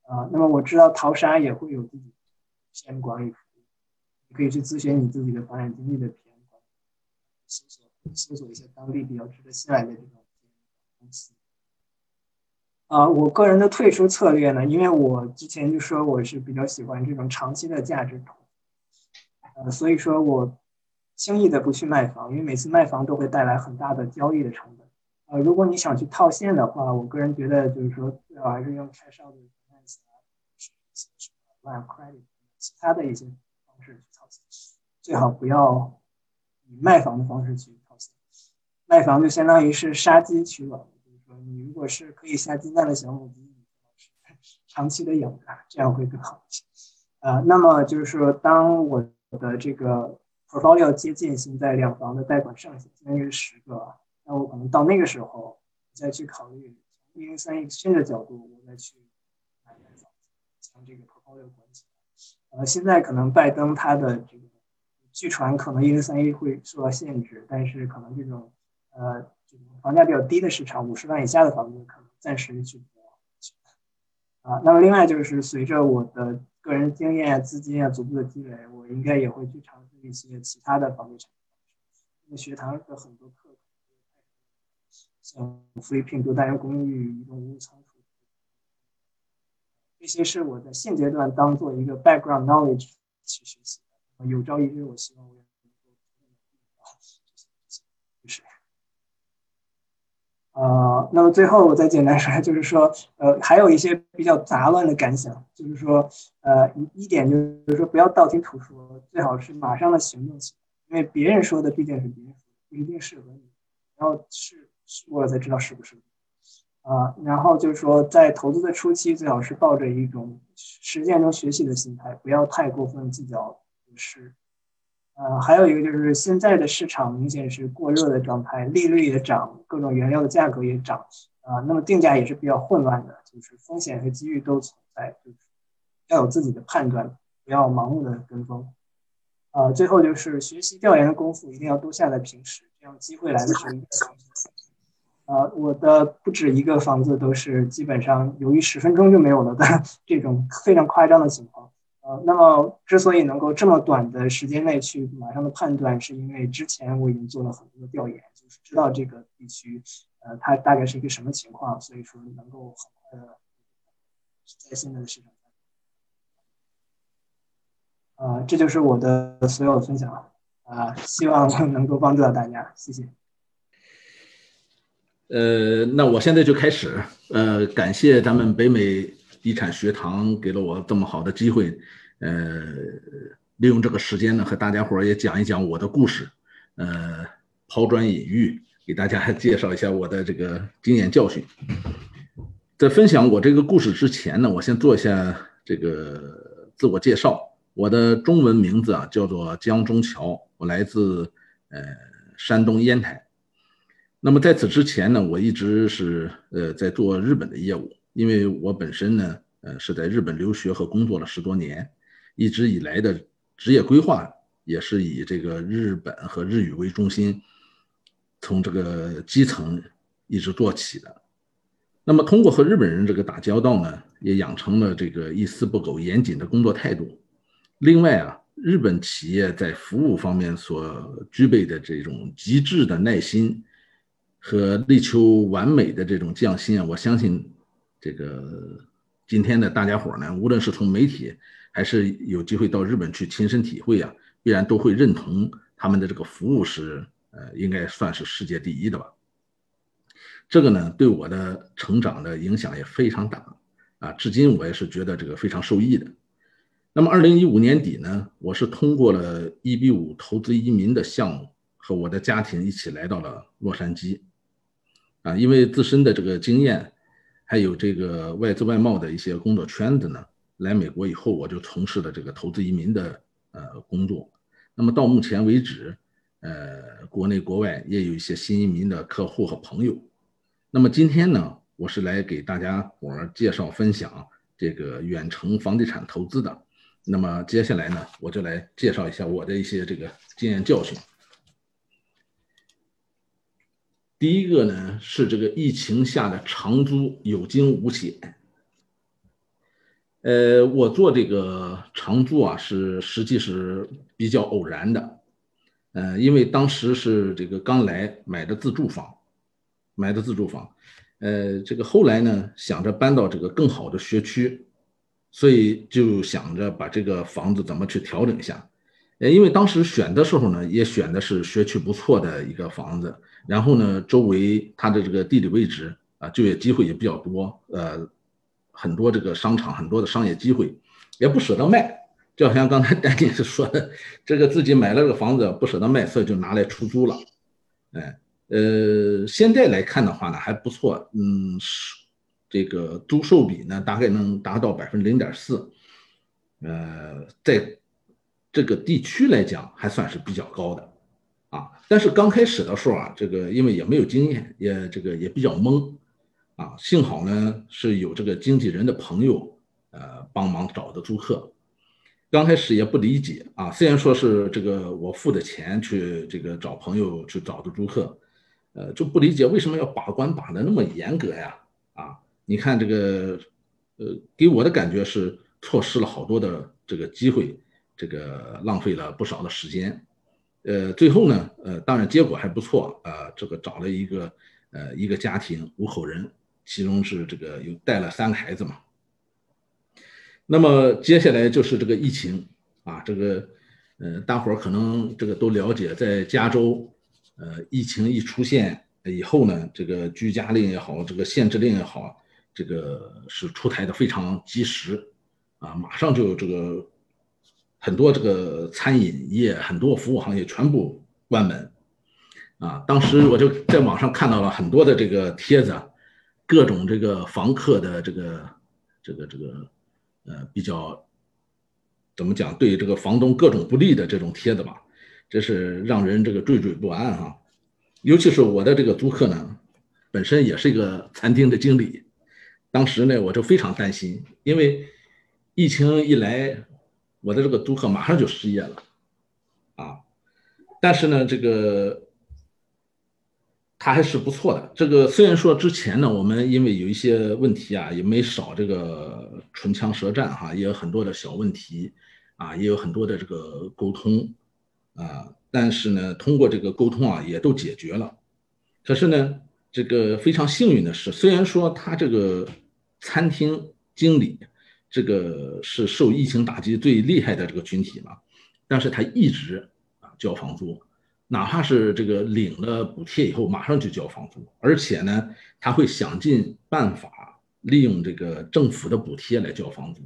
啊，那么我知道淘沙也会有自己 PM 管理服务，你可以去咨询你自己的房产经纪的 PM 管，搜索搜索一些当地比较值得信赖的这种公司。啊，我个人的退出策略呢，因为我之前就说我是比较喜欢这种长期的价值投呃，所以说我。轻易的不去卖房，因为每次卖房都会带来很大的交易的成本。呃，如果你想去套现的话，我个人觉得就是说最好还是用 cash out 的 finance 啊，是什么 line credit，其他的一些方式去套现，最好不要以卖房的方式去套现。卖房就相当于是杀鸡取卵，就是说你如果是可以下鸡蛋的小母鸡，长期的养着，这样会更好一些。呃，那么就是说，当我的这个 portfolio 接近现在两房的贷款上限，相当于是十个。那我可能到那个时候再去考虑从一零三 exchange 的角度，我再去买买房子，将这个 portfolio 管起来。呃，现在可能拜登他的这个据传可能一零三一会受到限制，但是可能这种呃房价比较低的市场，五十万以下的房子可能暂时去不了啊。那么另外就是随着我的个人经验、资金啊逐步的积累，我应该也会去尝试。一些其他的房地产，那学堂的很多课，像福利聘多单元公寓、移动屋仓储，这些是我在现阶段当做一个 background knowledge 去学习的。有朝一日，我希望我能够就是，呃，那么最后我再简单说，就是说，呃，还有一些比较杂乱的感想，就是说，呃，一一点就是说，不要道听途说。最好是马上的行动起来，因为别人说的毕竟是别人说的，不一定适合你。然后试试过了才知道适不适合啊。然后就是说，在投资的初期，最好是抱着一种实践中学习的心态，不要太过分计较得失。呃，还有一个就是现在的市场明显是过热的状态，利率也涨，各种原料的价格也涨啊。那么定价也是比较混乱的，就是风险和机遇都存在，就是。要有自己的判断，不要盲目的跟风。呃，最后就是学习调研的功夫一定要多下在平时，这样机会来的时候。呃，我的不止一个房子都是基本上由于十分钟就没有了的 这种非常夸张的情况。呃，那么之所以能够这么短的时间内去马上的判断，是因为之前我已经做了很多的调研，就是知道这个地区，呃，它大概是一个什么情况，所以说能够很快的在现在的市场。啊，这就是我的所有的分享了，啊，希望能够帮助到大家，谢谢。呃，那我现在就开始。呃，感谢咱们北美地产学堂给了我这么好的机会，呃，利用这个时间呢，和大家伙儿也讲一讲我的故事，呃，抛砖引玉，给大家 介绍一下我的这个经验教训。在分享我这个故事之前呢，我先做一下这个自我介绍。我的中文名字啊叫做江中桥，我来自呃山东烟台。那么在此之前呢，我一直是呃在做日本的业务，因为我本身呢，呃是在日本留学和工作了十多年，一直以来的职业规划也是以这个日本和日语为中心，从这个基层一直做起的。那么通过和日本人这个打交道呢，也养成了这个一丝不苟、严谨的工作态度。另外啊，日本企业在服务方面所具备的这种极致的耐心。和力求完美的这种匠心啊，我相信，这个今天的大家伙呢，无论是从媒体还是有机会到日本去亲身体会啊，必然都会认同他们的这个服务是，呃，应该算是世界第一的吧。这个呢，对我的成长的影响也非常大啊，至今我也是觉得这个非常受益的。那么，二零一五年底呢，我是通过了一比五投资移民的项目，和我的家庭一起来到了洛杉矶。啊，因为自身的这个经验，还有这个外资外贸的一些工作圈子呢，来美国以后，我就从事了这个投资移民的呃工作。那么到目前为止，呃，国内国外也有一些新移民的客户和朋友。那么今天呢，我是来给大家伙介绍分享这个远程房地产投资的。那么接下来呢，我就来介绍一下我的一些这个经验教训。第一个呢是这个疫情下的长租有惊无险。呃，我做这个长租啊，是实际是比较偶然的。呃，因为当时是这个刚来买的自住房，买的自住房。呃，这个后来呢想着搬到这个更好的学区，所以就想着把这个房子怎么去调整一下。呃，因为当时选的时候呢，也选的是学区不错的一个房子。然后呢，周围它的这个地理位置啊，就业机会也比较多，呃，很多这个商场，很多的商业机会，也不舍得卖，就好像刚才 丹尼斯说的，这个自己买了个房子不舍得卖，所以就拿来出租了。哎，呃，现在来看的话呢，还不错，嗯，是这个租售比呢，大概能达到百分之零点四，呃，在这个地区来讲，还算是比较高的。啊，但是刚开始的时候啊，这个因为也没有经验，也这个也比较懵，啊，幸好呢是有这个经纪人的朋友，呃，帮忙找的租客。刚开始也不理解啊，虽然说是这个我付的钱去这个找朋友去找的租客，呃，就不理解为什么要把关把的那么严格呀？啊，你看这个，呃，给我的感觉是错失了好多的这个机会，这个浪费了不少的时间。呃，最后呢，呃，当然结果还不错啊。这个找了一个，呃，一个家庭五口人，其中是这个有带了三个孩子嘛。那么接下来就是这个疫情啊，这个，呃，大伙儿可能这个都了解，在加州，呃，疫情一出现以后呢，这个居家令也好，这个限制令也好，这个是出台的非常及时，啊，马上就这个。很多这个餐饮业、很多服务行业全部关门，啊，当时我就在网上看到了很多的这个帖子，各种这个房客的这个、这个、这个，呃，比较怎么讲，对这个房东各种不利的这种帖子吧，这是让人这个惴惴不安哈。尤其是我的这个租客呢，本身也是一个餐厅的经理，当时呢我就非常担心，因为。疫情一来，我的这个租客马上就失业了，啊，但是呢，这个他还是不错的。这个虽然说之前呢，我们因为有一些问题啊，也没少这个唇枪舌战哈，也有很多的小问题啊，也有很多的这个沟通啊，但是呢，通过这个沟通啊，也都解决了。可是呢，这个非常幸运的是，虽然说他这个餐厅经理。这个是受疫情打击最厉害的这个群体嘛，但是他一直啊交房租，哪怕是这个领了补贴以后，马上就交房租，而且呢，他会想尽办法利用这个政府的补贴来交房租。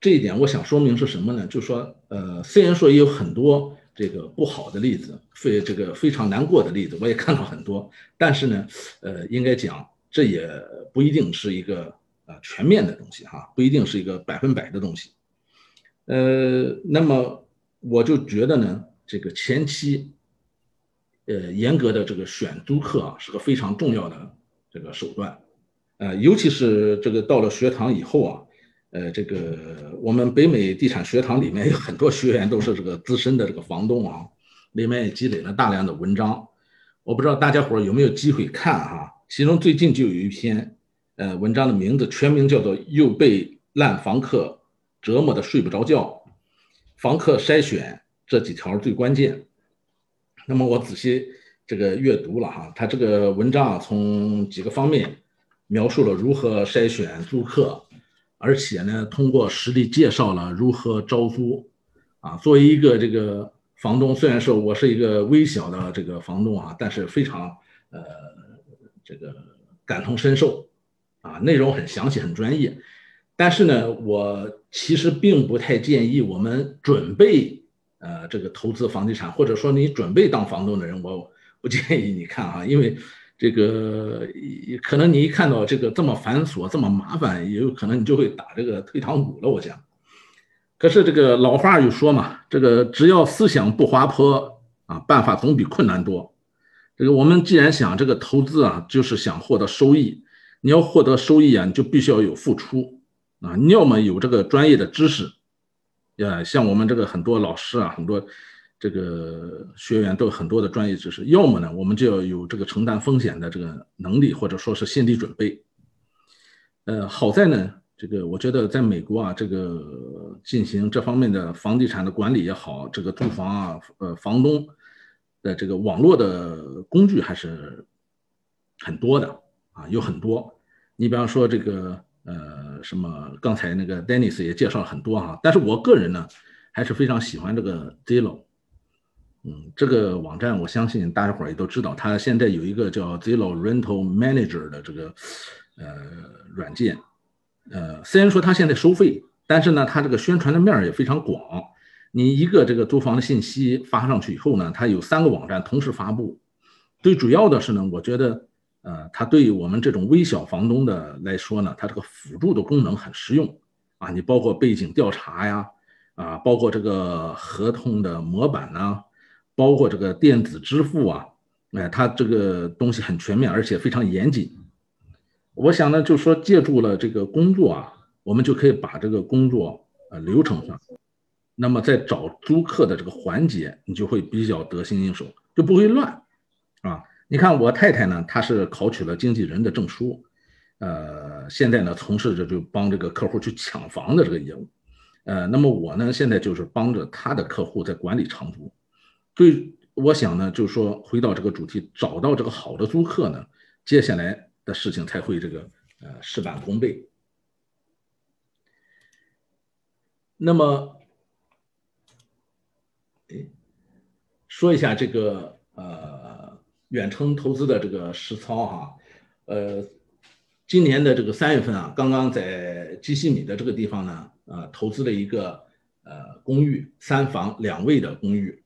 这一点我想说明是什么呢？就是说，呃，虽然说也有很多这个不好的例子，非这个非常难过的例子，我也看到很多，但是呢，呃，应该讲这也不一定是一个。啊，全面的东西哈，不一定是一个百分百的东西。呃，那么我就觉得呢，这个前期，呃，严格的这个选租客啊，是个非常重要的这个手段。呃，尤其是这个到了学堂以后啊，呃，这个我们北美地产学堂里面有很多学员都是这个资深的这个房东啊，里面也积累了大量的文章。我不知道大家伙有没有机会看哈，其中最近就有一篇。呃，文章的名字全名叫做《又被烂房客折磨的睡不着觉》，房客筛选这几条最关键。那么我仔细这个阅读了哈，他这个文章啊从几个方面描述了如何筛选租客，而且呢，通过实例介绍了如何招租。啊，作为一个这个房东，虽然说我是一个微小的这个房东啊，但是非常呃这个感同身受。内容很详细，很专业，但是呢，我其实并不太建议我们准备呃这个投资房地产，或者说你准备当房东的人，我不建议你看啊，因为这个可能你一看到这个这么繁琐、这么麻烦，也有可能你就会打这个退堂鼓了。我想，可是这个老话又说嘛，这个只要思想不滑坡啊，办法总比困难多。这个我们既然想这个投资啊，就是想获得收益。你要获得收益啊，你就必须要有付出啊！你要么有这个专业的知识，呀，像我们这个很多老师啊，很多这个学员都有很多的专业知识；要么呢，我们就要有这个承担风险的这个能力，或者说是心理准备。呃，好在呢，这个我觉得在美国啊，这个进行这方面的房地产的管理也好，这个住房啊，呃，房东的这个网络的工具还是很多的。啊，有很多，你比方说这个，呃，什么刚才那个 Dennis 也介绍了很多哈，但是我个人呢，还是非常喜欢这个 Zillow，嗯，这个网站我相信大家伙也都知道，它现在有一个叫 Zillow Rental Manager 的这个，呃，软件，呃，虽然说它现在收费，但是呢，它这个宣传的面也非常广，你一个这个租房的信息发上去以后呢，它有三个网站同时发布，最主要的是呢，我觉得。呃，它对于我们这种微小房东的来说呢，它这个辅助的功能很实用啊。你包括背景调查呀，啊，包括这个合同的模板呐，包括这个电子支付啊，哎，它这个东西很全面，而且非常严谨。我想呢，就说借助了这个工作啊，我们就可以把这个工作呃流程化，那么在找租客的这个环节，你就会比较得心应手，就不会乱，啊。你看我太太呢，她是考取了经纪人的证书，呃，现在呢从事着就帮这个客户去抢房的这个业务，呃，那么我呢现在就是帮着他的客户在管理长租，所以我想呢，就是说回到这个主题，找到这个好的租客呢，接下来的事情才会这个呃事半功倍。那么，哎，说一下这个呃。远程投资的这个实操哈，呃，今年的这个三月份啊，刚刚在基西米的这个地方呢，呃，投资了一个呃公寓，三房两卫的公寓。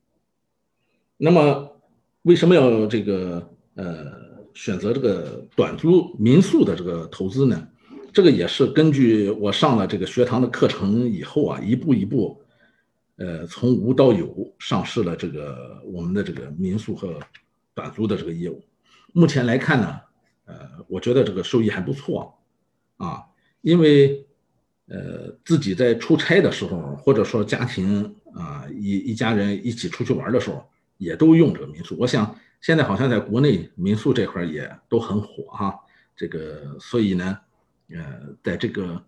那么为什么要这个呃选择这个短租民宿的这个投资呢？这个也是根据我上了这个学堂的课程以后啊，一步一步，呃，从无到有上市了这个我们的这个民宿和。短租的这个业务，目前来看呢，呃，我觉得这个收益还不错，啊，因为呃，自己在出差的时候，或者说家庭啊一一家人一起出去玩的时候，也都用这个民宿。我想现在好像在国内民宿这块也都很火哈。这个所以呢，呃，在这个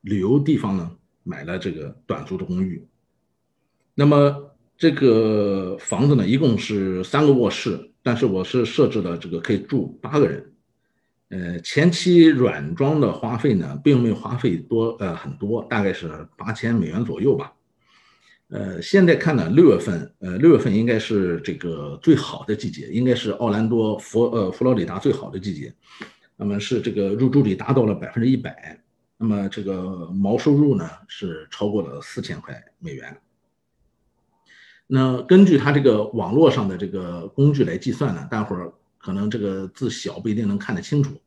旅游地方呢，买了这个短租的公寓。那么这个房子呢，一共是三个卧室，但是我是设置了这个可以住八个人。呃，前期软装的花费呢，并没有花费多，呃，很多，大概是八千美元左右吧。呃，现在看呢，六月份，呃，六月份应该是这个最好的季节，应该是奥兰多佛，呃，佛罗里达最好的季节。那么是这个入住率达到了百分之一百，那么这个毛收入呢是超过了四千块美元。那根据他这个网络上的这个工具来计算呢，大伙儿。可能这个字小不一定能看得清楚，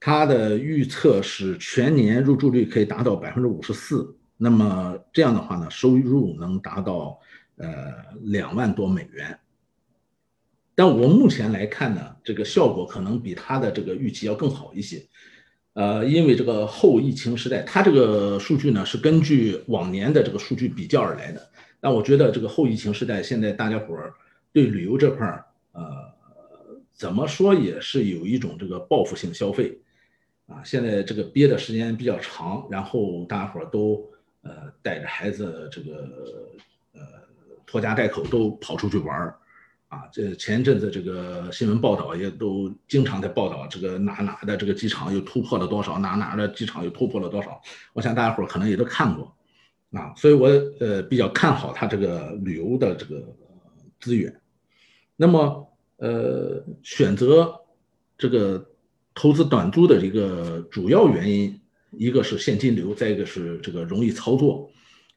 它的预测是全年入住率可以达到百分之五十四，那么这样的话呢，收入能达到呃两万多美元。但我目前来看呢，这个效果可能比他的这个预期要更好一些，呃，因为这个后疫情时代，他这个数据呢是根据往年的这个数据比较而来的。但我觉得这个后疫情时代，现在大家伙儿对旅游这块儿，呃。怎么说也是有一种这个报复性消费，啊，现在这个憋的时间比较长，然后大家伙都呃带着孩子这个呃拖家带口都跑出去玩儿，啊，这前一阵子这个新闻报道也都经常在报道这个哪哪的这个机场又突破了多少，哪哪的机场又突破了多少，我想大家伙可能也都看过，啊，所以我呃比较看好它这个旅游的这个资源，那么。呃，选择这个投资短租的一个主要原因，一个是现金流，再一个是这个容易操作。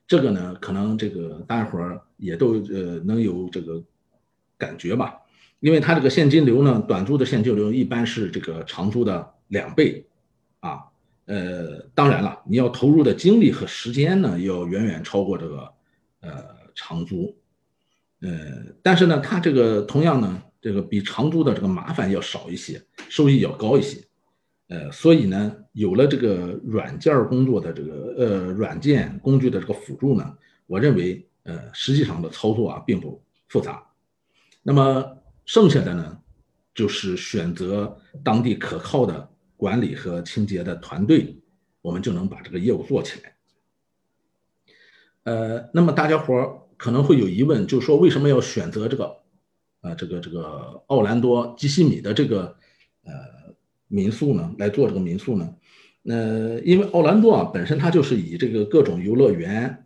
这个呢，可能这个大家伙儿也都呃能有这个感觉吧。因为它这个现金流呢，短租的现金流一般是这个长租的两倍啊。呃，当然了，你要投入的精力和时间呢，要远远超过这个呃长租。呃，但是呢，它这个同样呢。这个比长租的这个麻烦要少一些，收益要高一些，呃，所以呢，有了这个软件工作的这个呃软件工具的这个辅助呢，我认为呃实际上的操作啊并不复杂。那么剩下的呢，就是选择当地可靠的管理和清洁的团队，我们就能把这个业务做起来。呃，那么大家伙可能会有疑问，就是说为什么要选择这个？呃，这个这个奥兰多基西米的这个呃民宿呢，来做这个民宿呢，呃，因为奥兰多啊本身它就是以这个各种游乐园、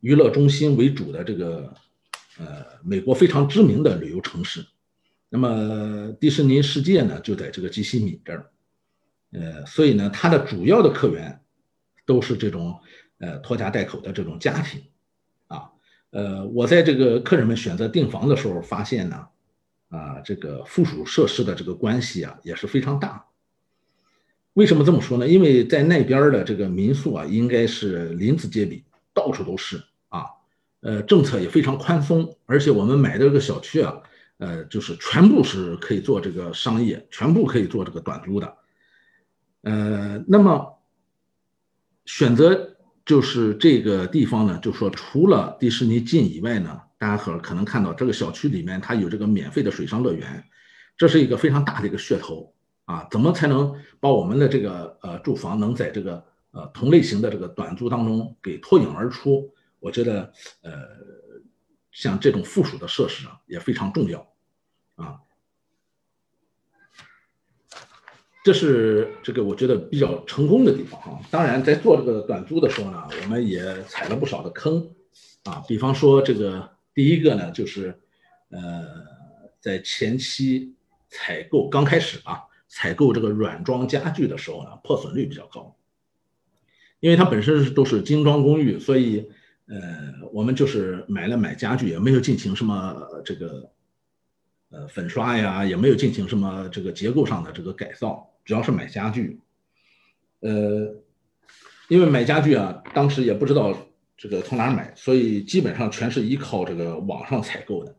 娱乐中心为主的这个呃美国非常知名的旅游城市，那么迪士尼世界呢就在这个基西米这儿，呃，所以呢它的主要的客源都是这种呃拖家带口的这种家庭啊。呃，我在这个客人们选择订房的时候发现呢，啊，这个附属设施的这个关系啊也是非常大。为什么这么说呢？因为在那边的这个民宿啊，应该是林子皆比，到处都是啊。呃，政策也非常宽松，而且我们买的这个小区啊，呃，就是全部是可以做这个商业，全部可以做这个短租的。呃，那么选择。就是这个地方呢，就说除了迪士尼近以外呢，大家可可能看到这个小区里面它有这个免费的水上乐园，这是一个非常大的一个噱头啊！怎么才能把我们的这个呃住房能在这个呃同类型的这个短租当中给脱颖而出？我觉得呃像这种附属的设施啊也非常重要啊。这是这个我觉得比较成功的地方啊。当然，在做这个短租的时候呢，我们也踩了不少的坑啊。比方说，这个第一个呢，就是呃，在前期采购刚开始啊，采购这个软装家具的时候呢，破损率比较高，因为它本身都是精装公寓，所以呃，我们就是买了买家具，也没有进行什么这个呃粉刷呀，也没有进行什么这个结构上的这个改造。主要是买家具，呃，因为买家具啊，当时也不知道这个从哪买，所以基本上全是依靠这个网上采购的，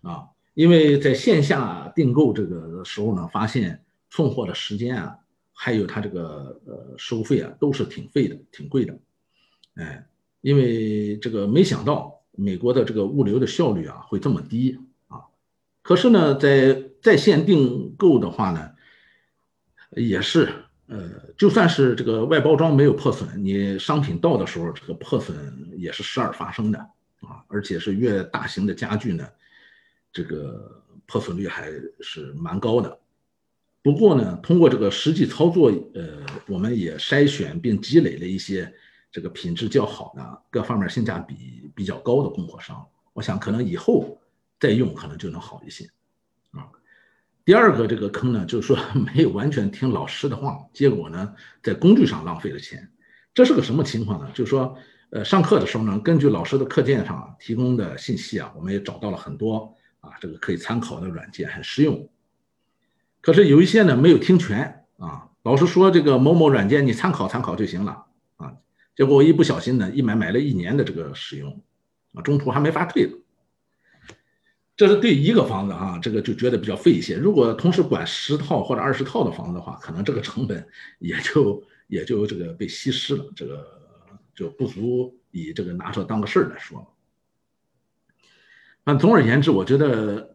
啊，因为在线下订购这个时候呢，发现送货的时间啊，还有它这个呃收费啊，都是挺费的，挺贵的。哎，因为这个没想到美国的这个物流的效率啊会这么低啊。可是呢，在在线订购的话呢，也是呃，就算是这个外包装没有破损，你商品到的时候，这个破损也是时而发生的啊。而且是越大型的家具呢，这个破损率还是蛮高的。不过呢，通过这个实际操作，呃，我们也筛选并积累了一些。这个品质较好的、各方面性价比比较高的供货商，我想可能以后再用可能就能好一些，第二个这个坑呢，就是说没有完全听老师的话，结果呢在工具上浪费了钱。这是个什么情况呢？就是说，呃，上课的时候呢，根据老师的课件上提供的信息啊，我们也找到了很多啊，这个可以参考的软件，很实用。可是有一些呢没有听全啊，老师说这个某某软件你参考参考就行了啊。结果我一不小心呢，一买买了一年的这个使用，啊，中途还没法退了。这是对一个房子啊，这个就觉得比较费一些。如果同时管十套或者二十套的房子的话，可能这个成本也就也就这个被稀释了，这个就不足以这个拿出来当个事儿来说了。但总而言之，我觉得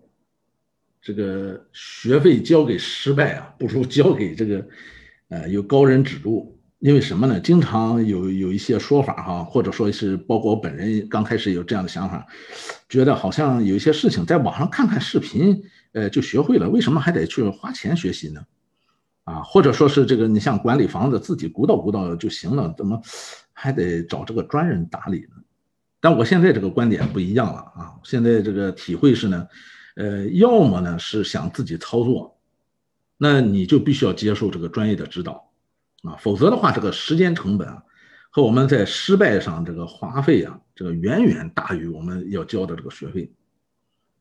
这个学费交给失败啊，不如交给这个呃有高人指路。因为什么呢？经常有有一些说法哈，或者说是包括我本人刚开始有这样的想法，觉得好像有一些事情在网上看看视频，呃，就学会了，为什么还得去花钱学习呢？啊，或者说是这个你像管理房子自己鼓捣鼓捣就行了，怎么还得找这个专人打理呢？但我现在这个观点不一样了啊，现在这个体会是呢，呃，要么呢是想自己操作，那你就必须要接受这个专业的指导。啊，否则的话，这个时间成本啊，和我们在失败上这个花费啊，这个远远大于我们要交的这个学费。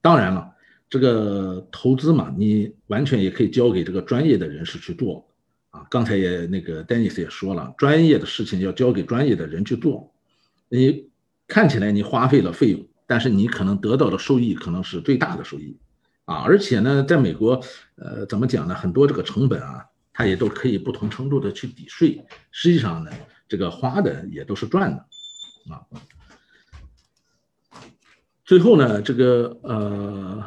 当然了，这个投资嘛，你完全也可以交给这个专业的人士去做啊。刚才也那个 Dennis 也说了，专业的事情要交给专业的人去做。你看起来你花费了费用，但是你可能得到的收益可能是最大的收益啊。而且呢，在美国，呃，怎么讲呢？很多这个成本啊。它也都可以不同程度的去抵税，实际上呢，这个花的也都是赚的，啊。最后呢，这个呃，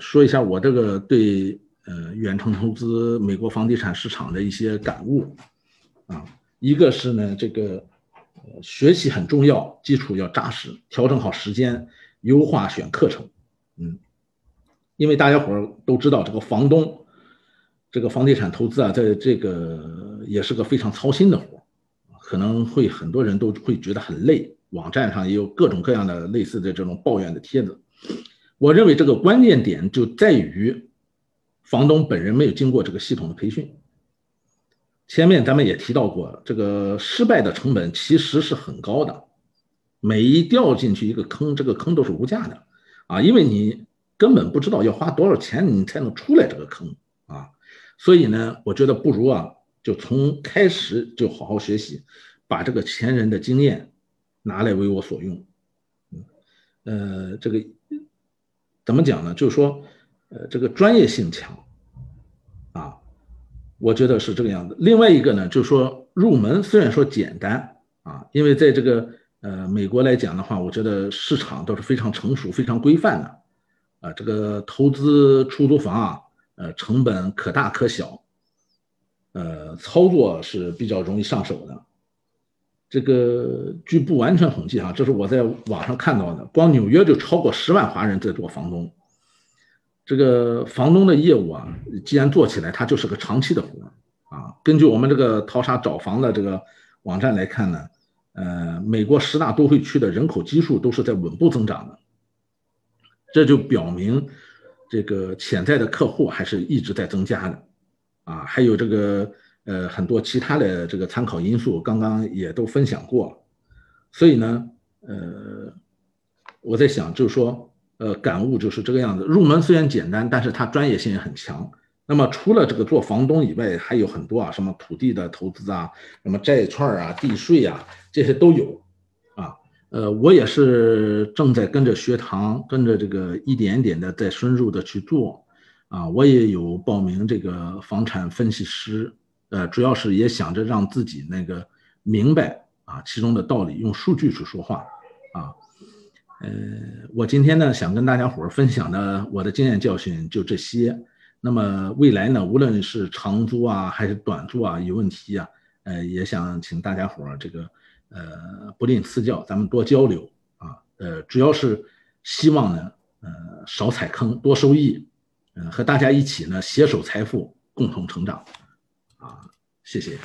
说一下我这个对呃远程投资美国房地产市场的一些感悟，啊，一个是呢，这个学习很重要，基础要扎实，调整好时间，优化选课程，嗯，因为大家伙都知道这个房东。这个房地产投资啊，在这个也是个非常操心的活可能会很多人都会觉得很累。网站上也有各种各样的类似的这种抱怨的帖子。我认为这个关键点就在于，房东本人没有经过这个系统的培训。前面咱们也提到过，这个失败的成本其实是很高的，每一掉进去一个坑，这个坑都是无价的啊，因为你根本不知道要花多少钱你才能出来这个坑啊。所以呢，我觉得不如啊，就从开始就好好学习，把这个前人的经验拿来为我所用。嗯，呃，这个怎么讲呢？就是说，呃，这个专业性强啊，我觉得是这个样子。另外一个呢，就是说入门虽然说简单啊，因为在这个呃美国来讲的话，我觉得市场都是非常成熟、非常规范的啊，这个投资出租房啊。呃，成本可大可小，呃，操作是比较容易上手的。这个据不完全统计啊，这是我在网上看到的，光纽约就超过十万华人在做房东。这个房东的业务啊，既然做起来，它就是个长期的活啊。根据我们这个淘沙找房的这个网站来看呢，呃，美国十大都会区的人口基数都是在稳步增长的，这就表明。这个潜在的客户还是一直在增加的，啊，还有这个呃很多其他的这个参考因素，刚刚也都分享过了，所以呢，呃，我在想就是说，呃，感悟就是这个样子。入门虽然简单，但是它专业性也很强。那么除了这个做房东以外，还有很多啊，什么土地的投资啊，什么债券啊、地税啊，这些都有。呃，我也是正在跟着学堂，跟着这个一点点的在深入的去做，啊，我也有报名这个房产分析师，呃，主要是也想着让自己那个明白啊其中的道理，用数据去说话啊。呃，我今天呢想跟大家伙分享的我的经验教训就这些。那么未来呢，无论是长租啊还是短租啊，有问题啊，呃，也想请大家伙这个呃不吝赐教，咱们多交流啊。呃，主要是希望呢，呃，少踩坑，多收益，嗯，和大家一起呢携手财富，共同成长。啊，谢谢。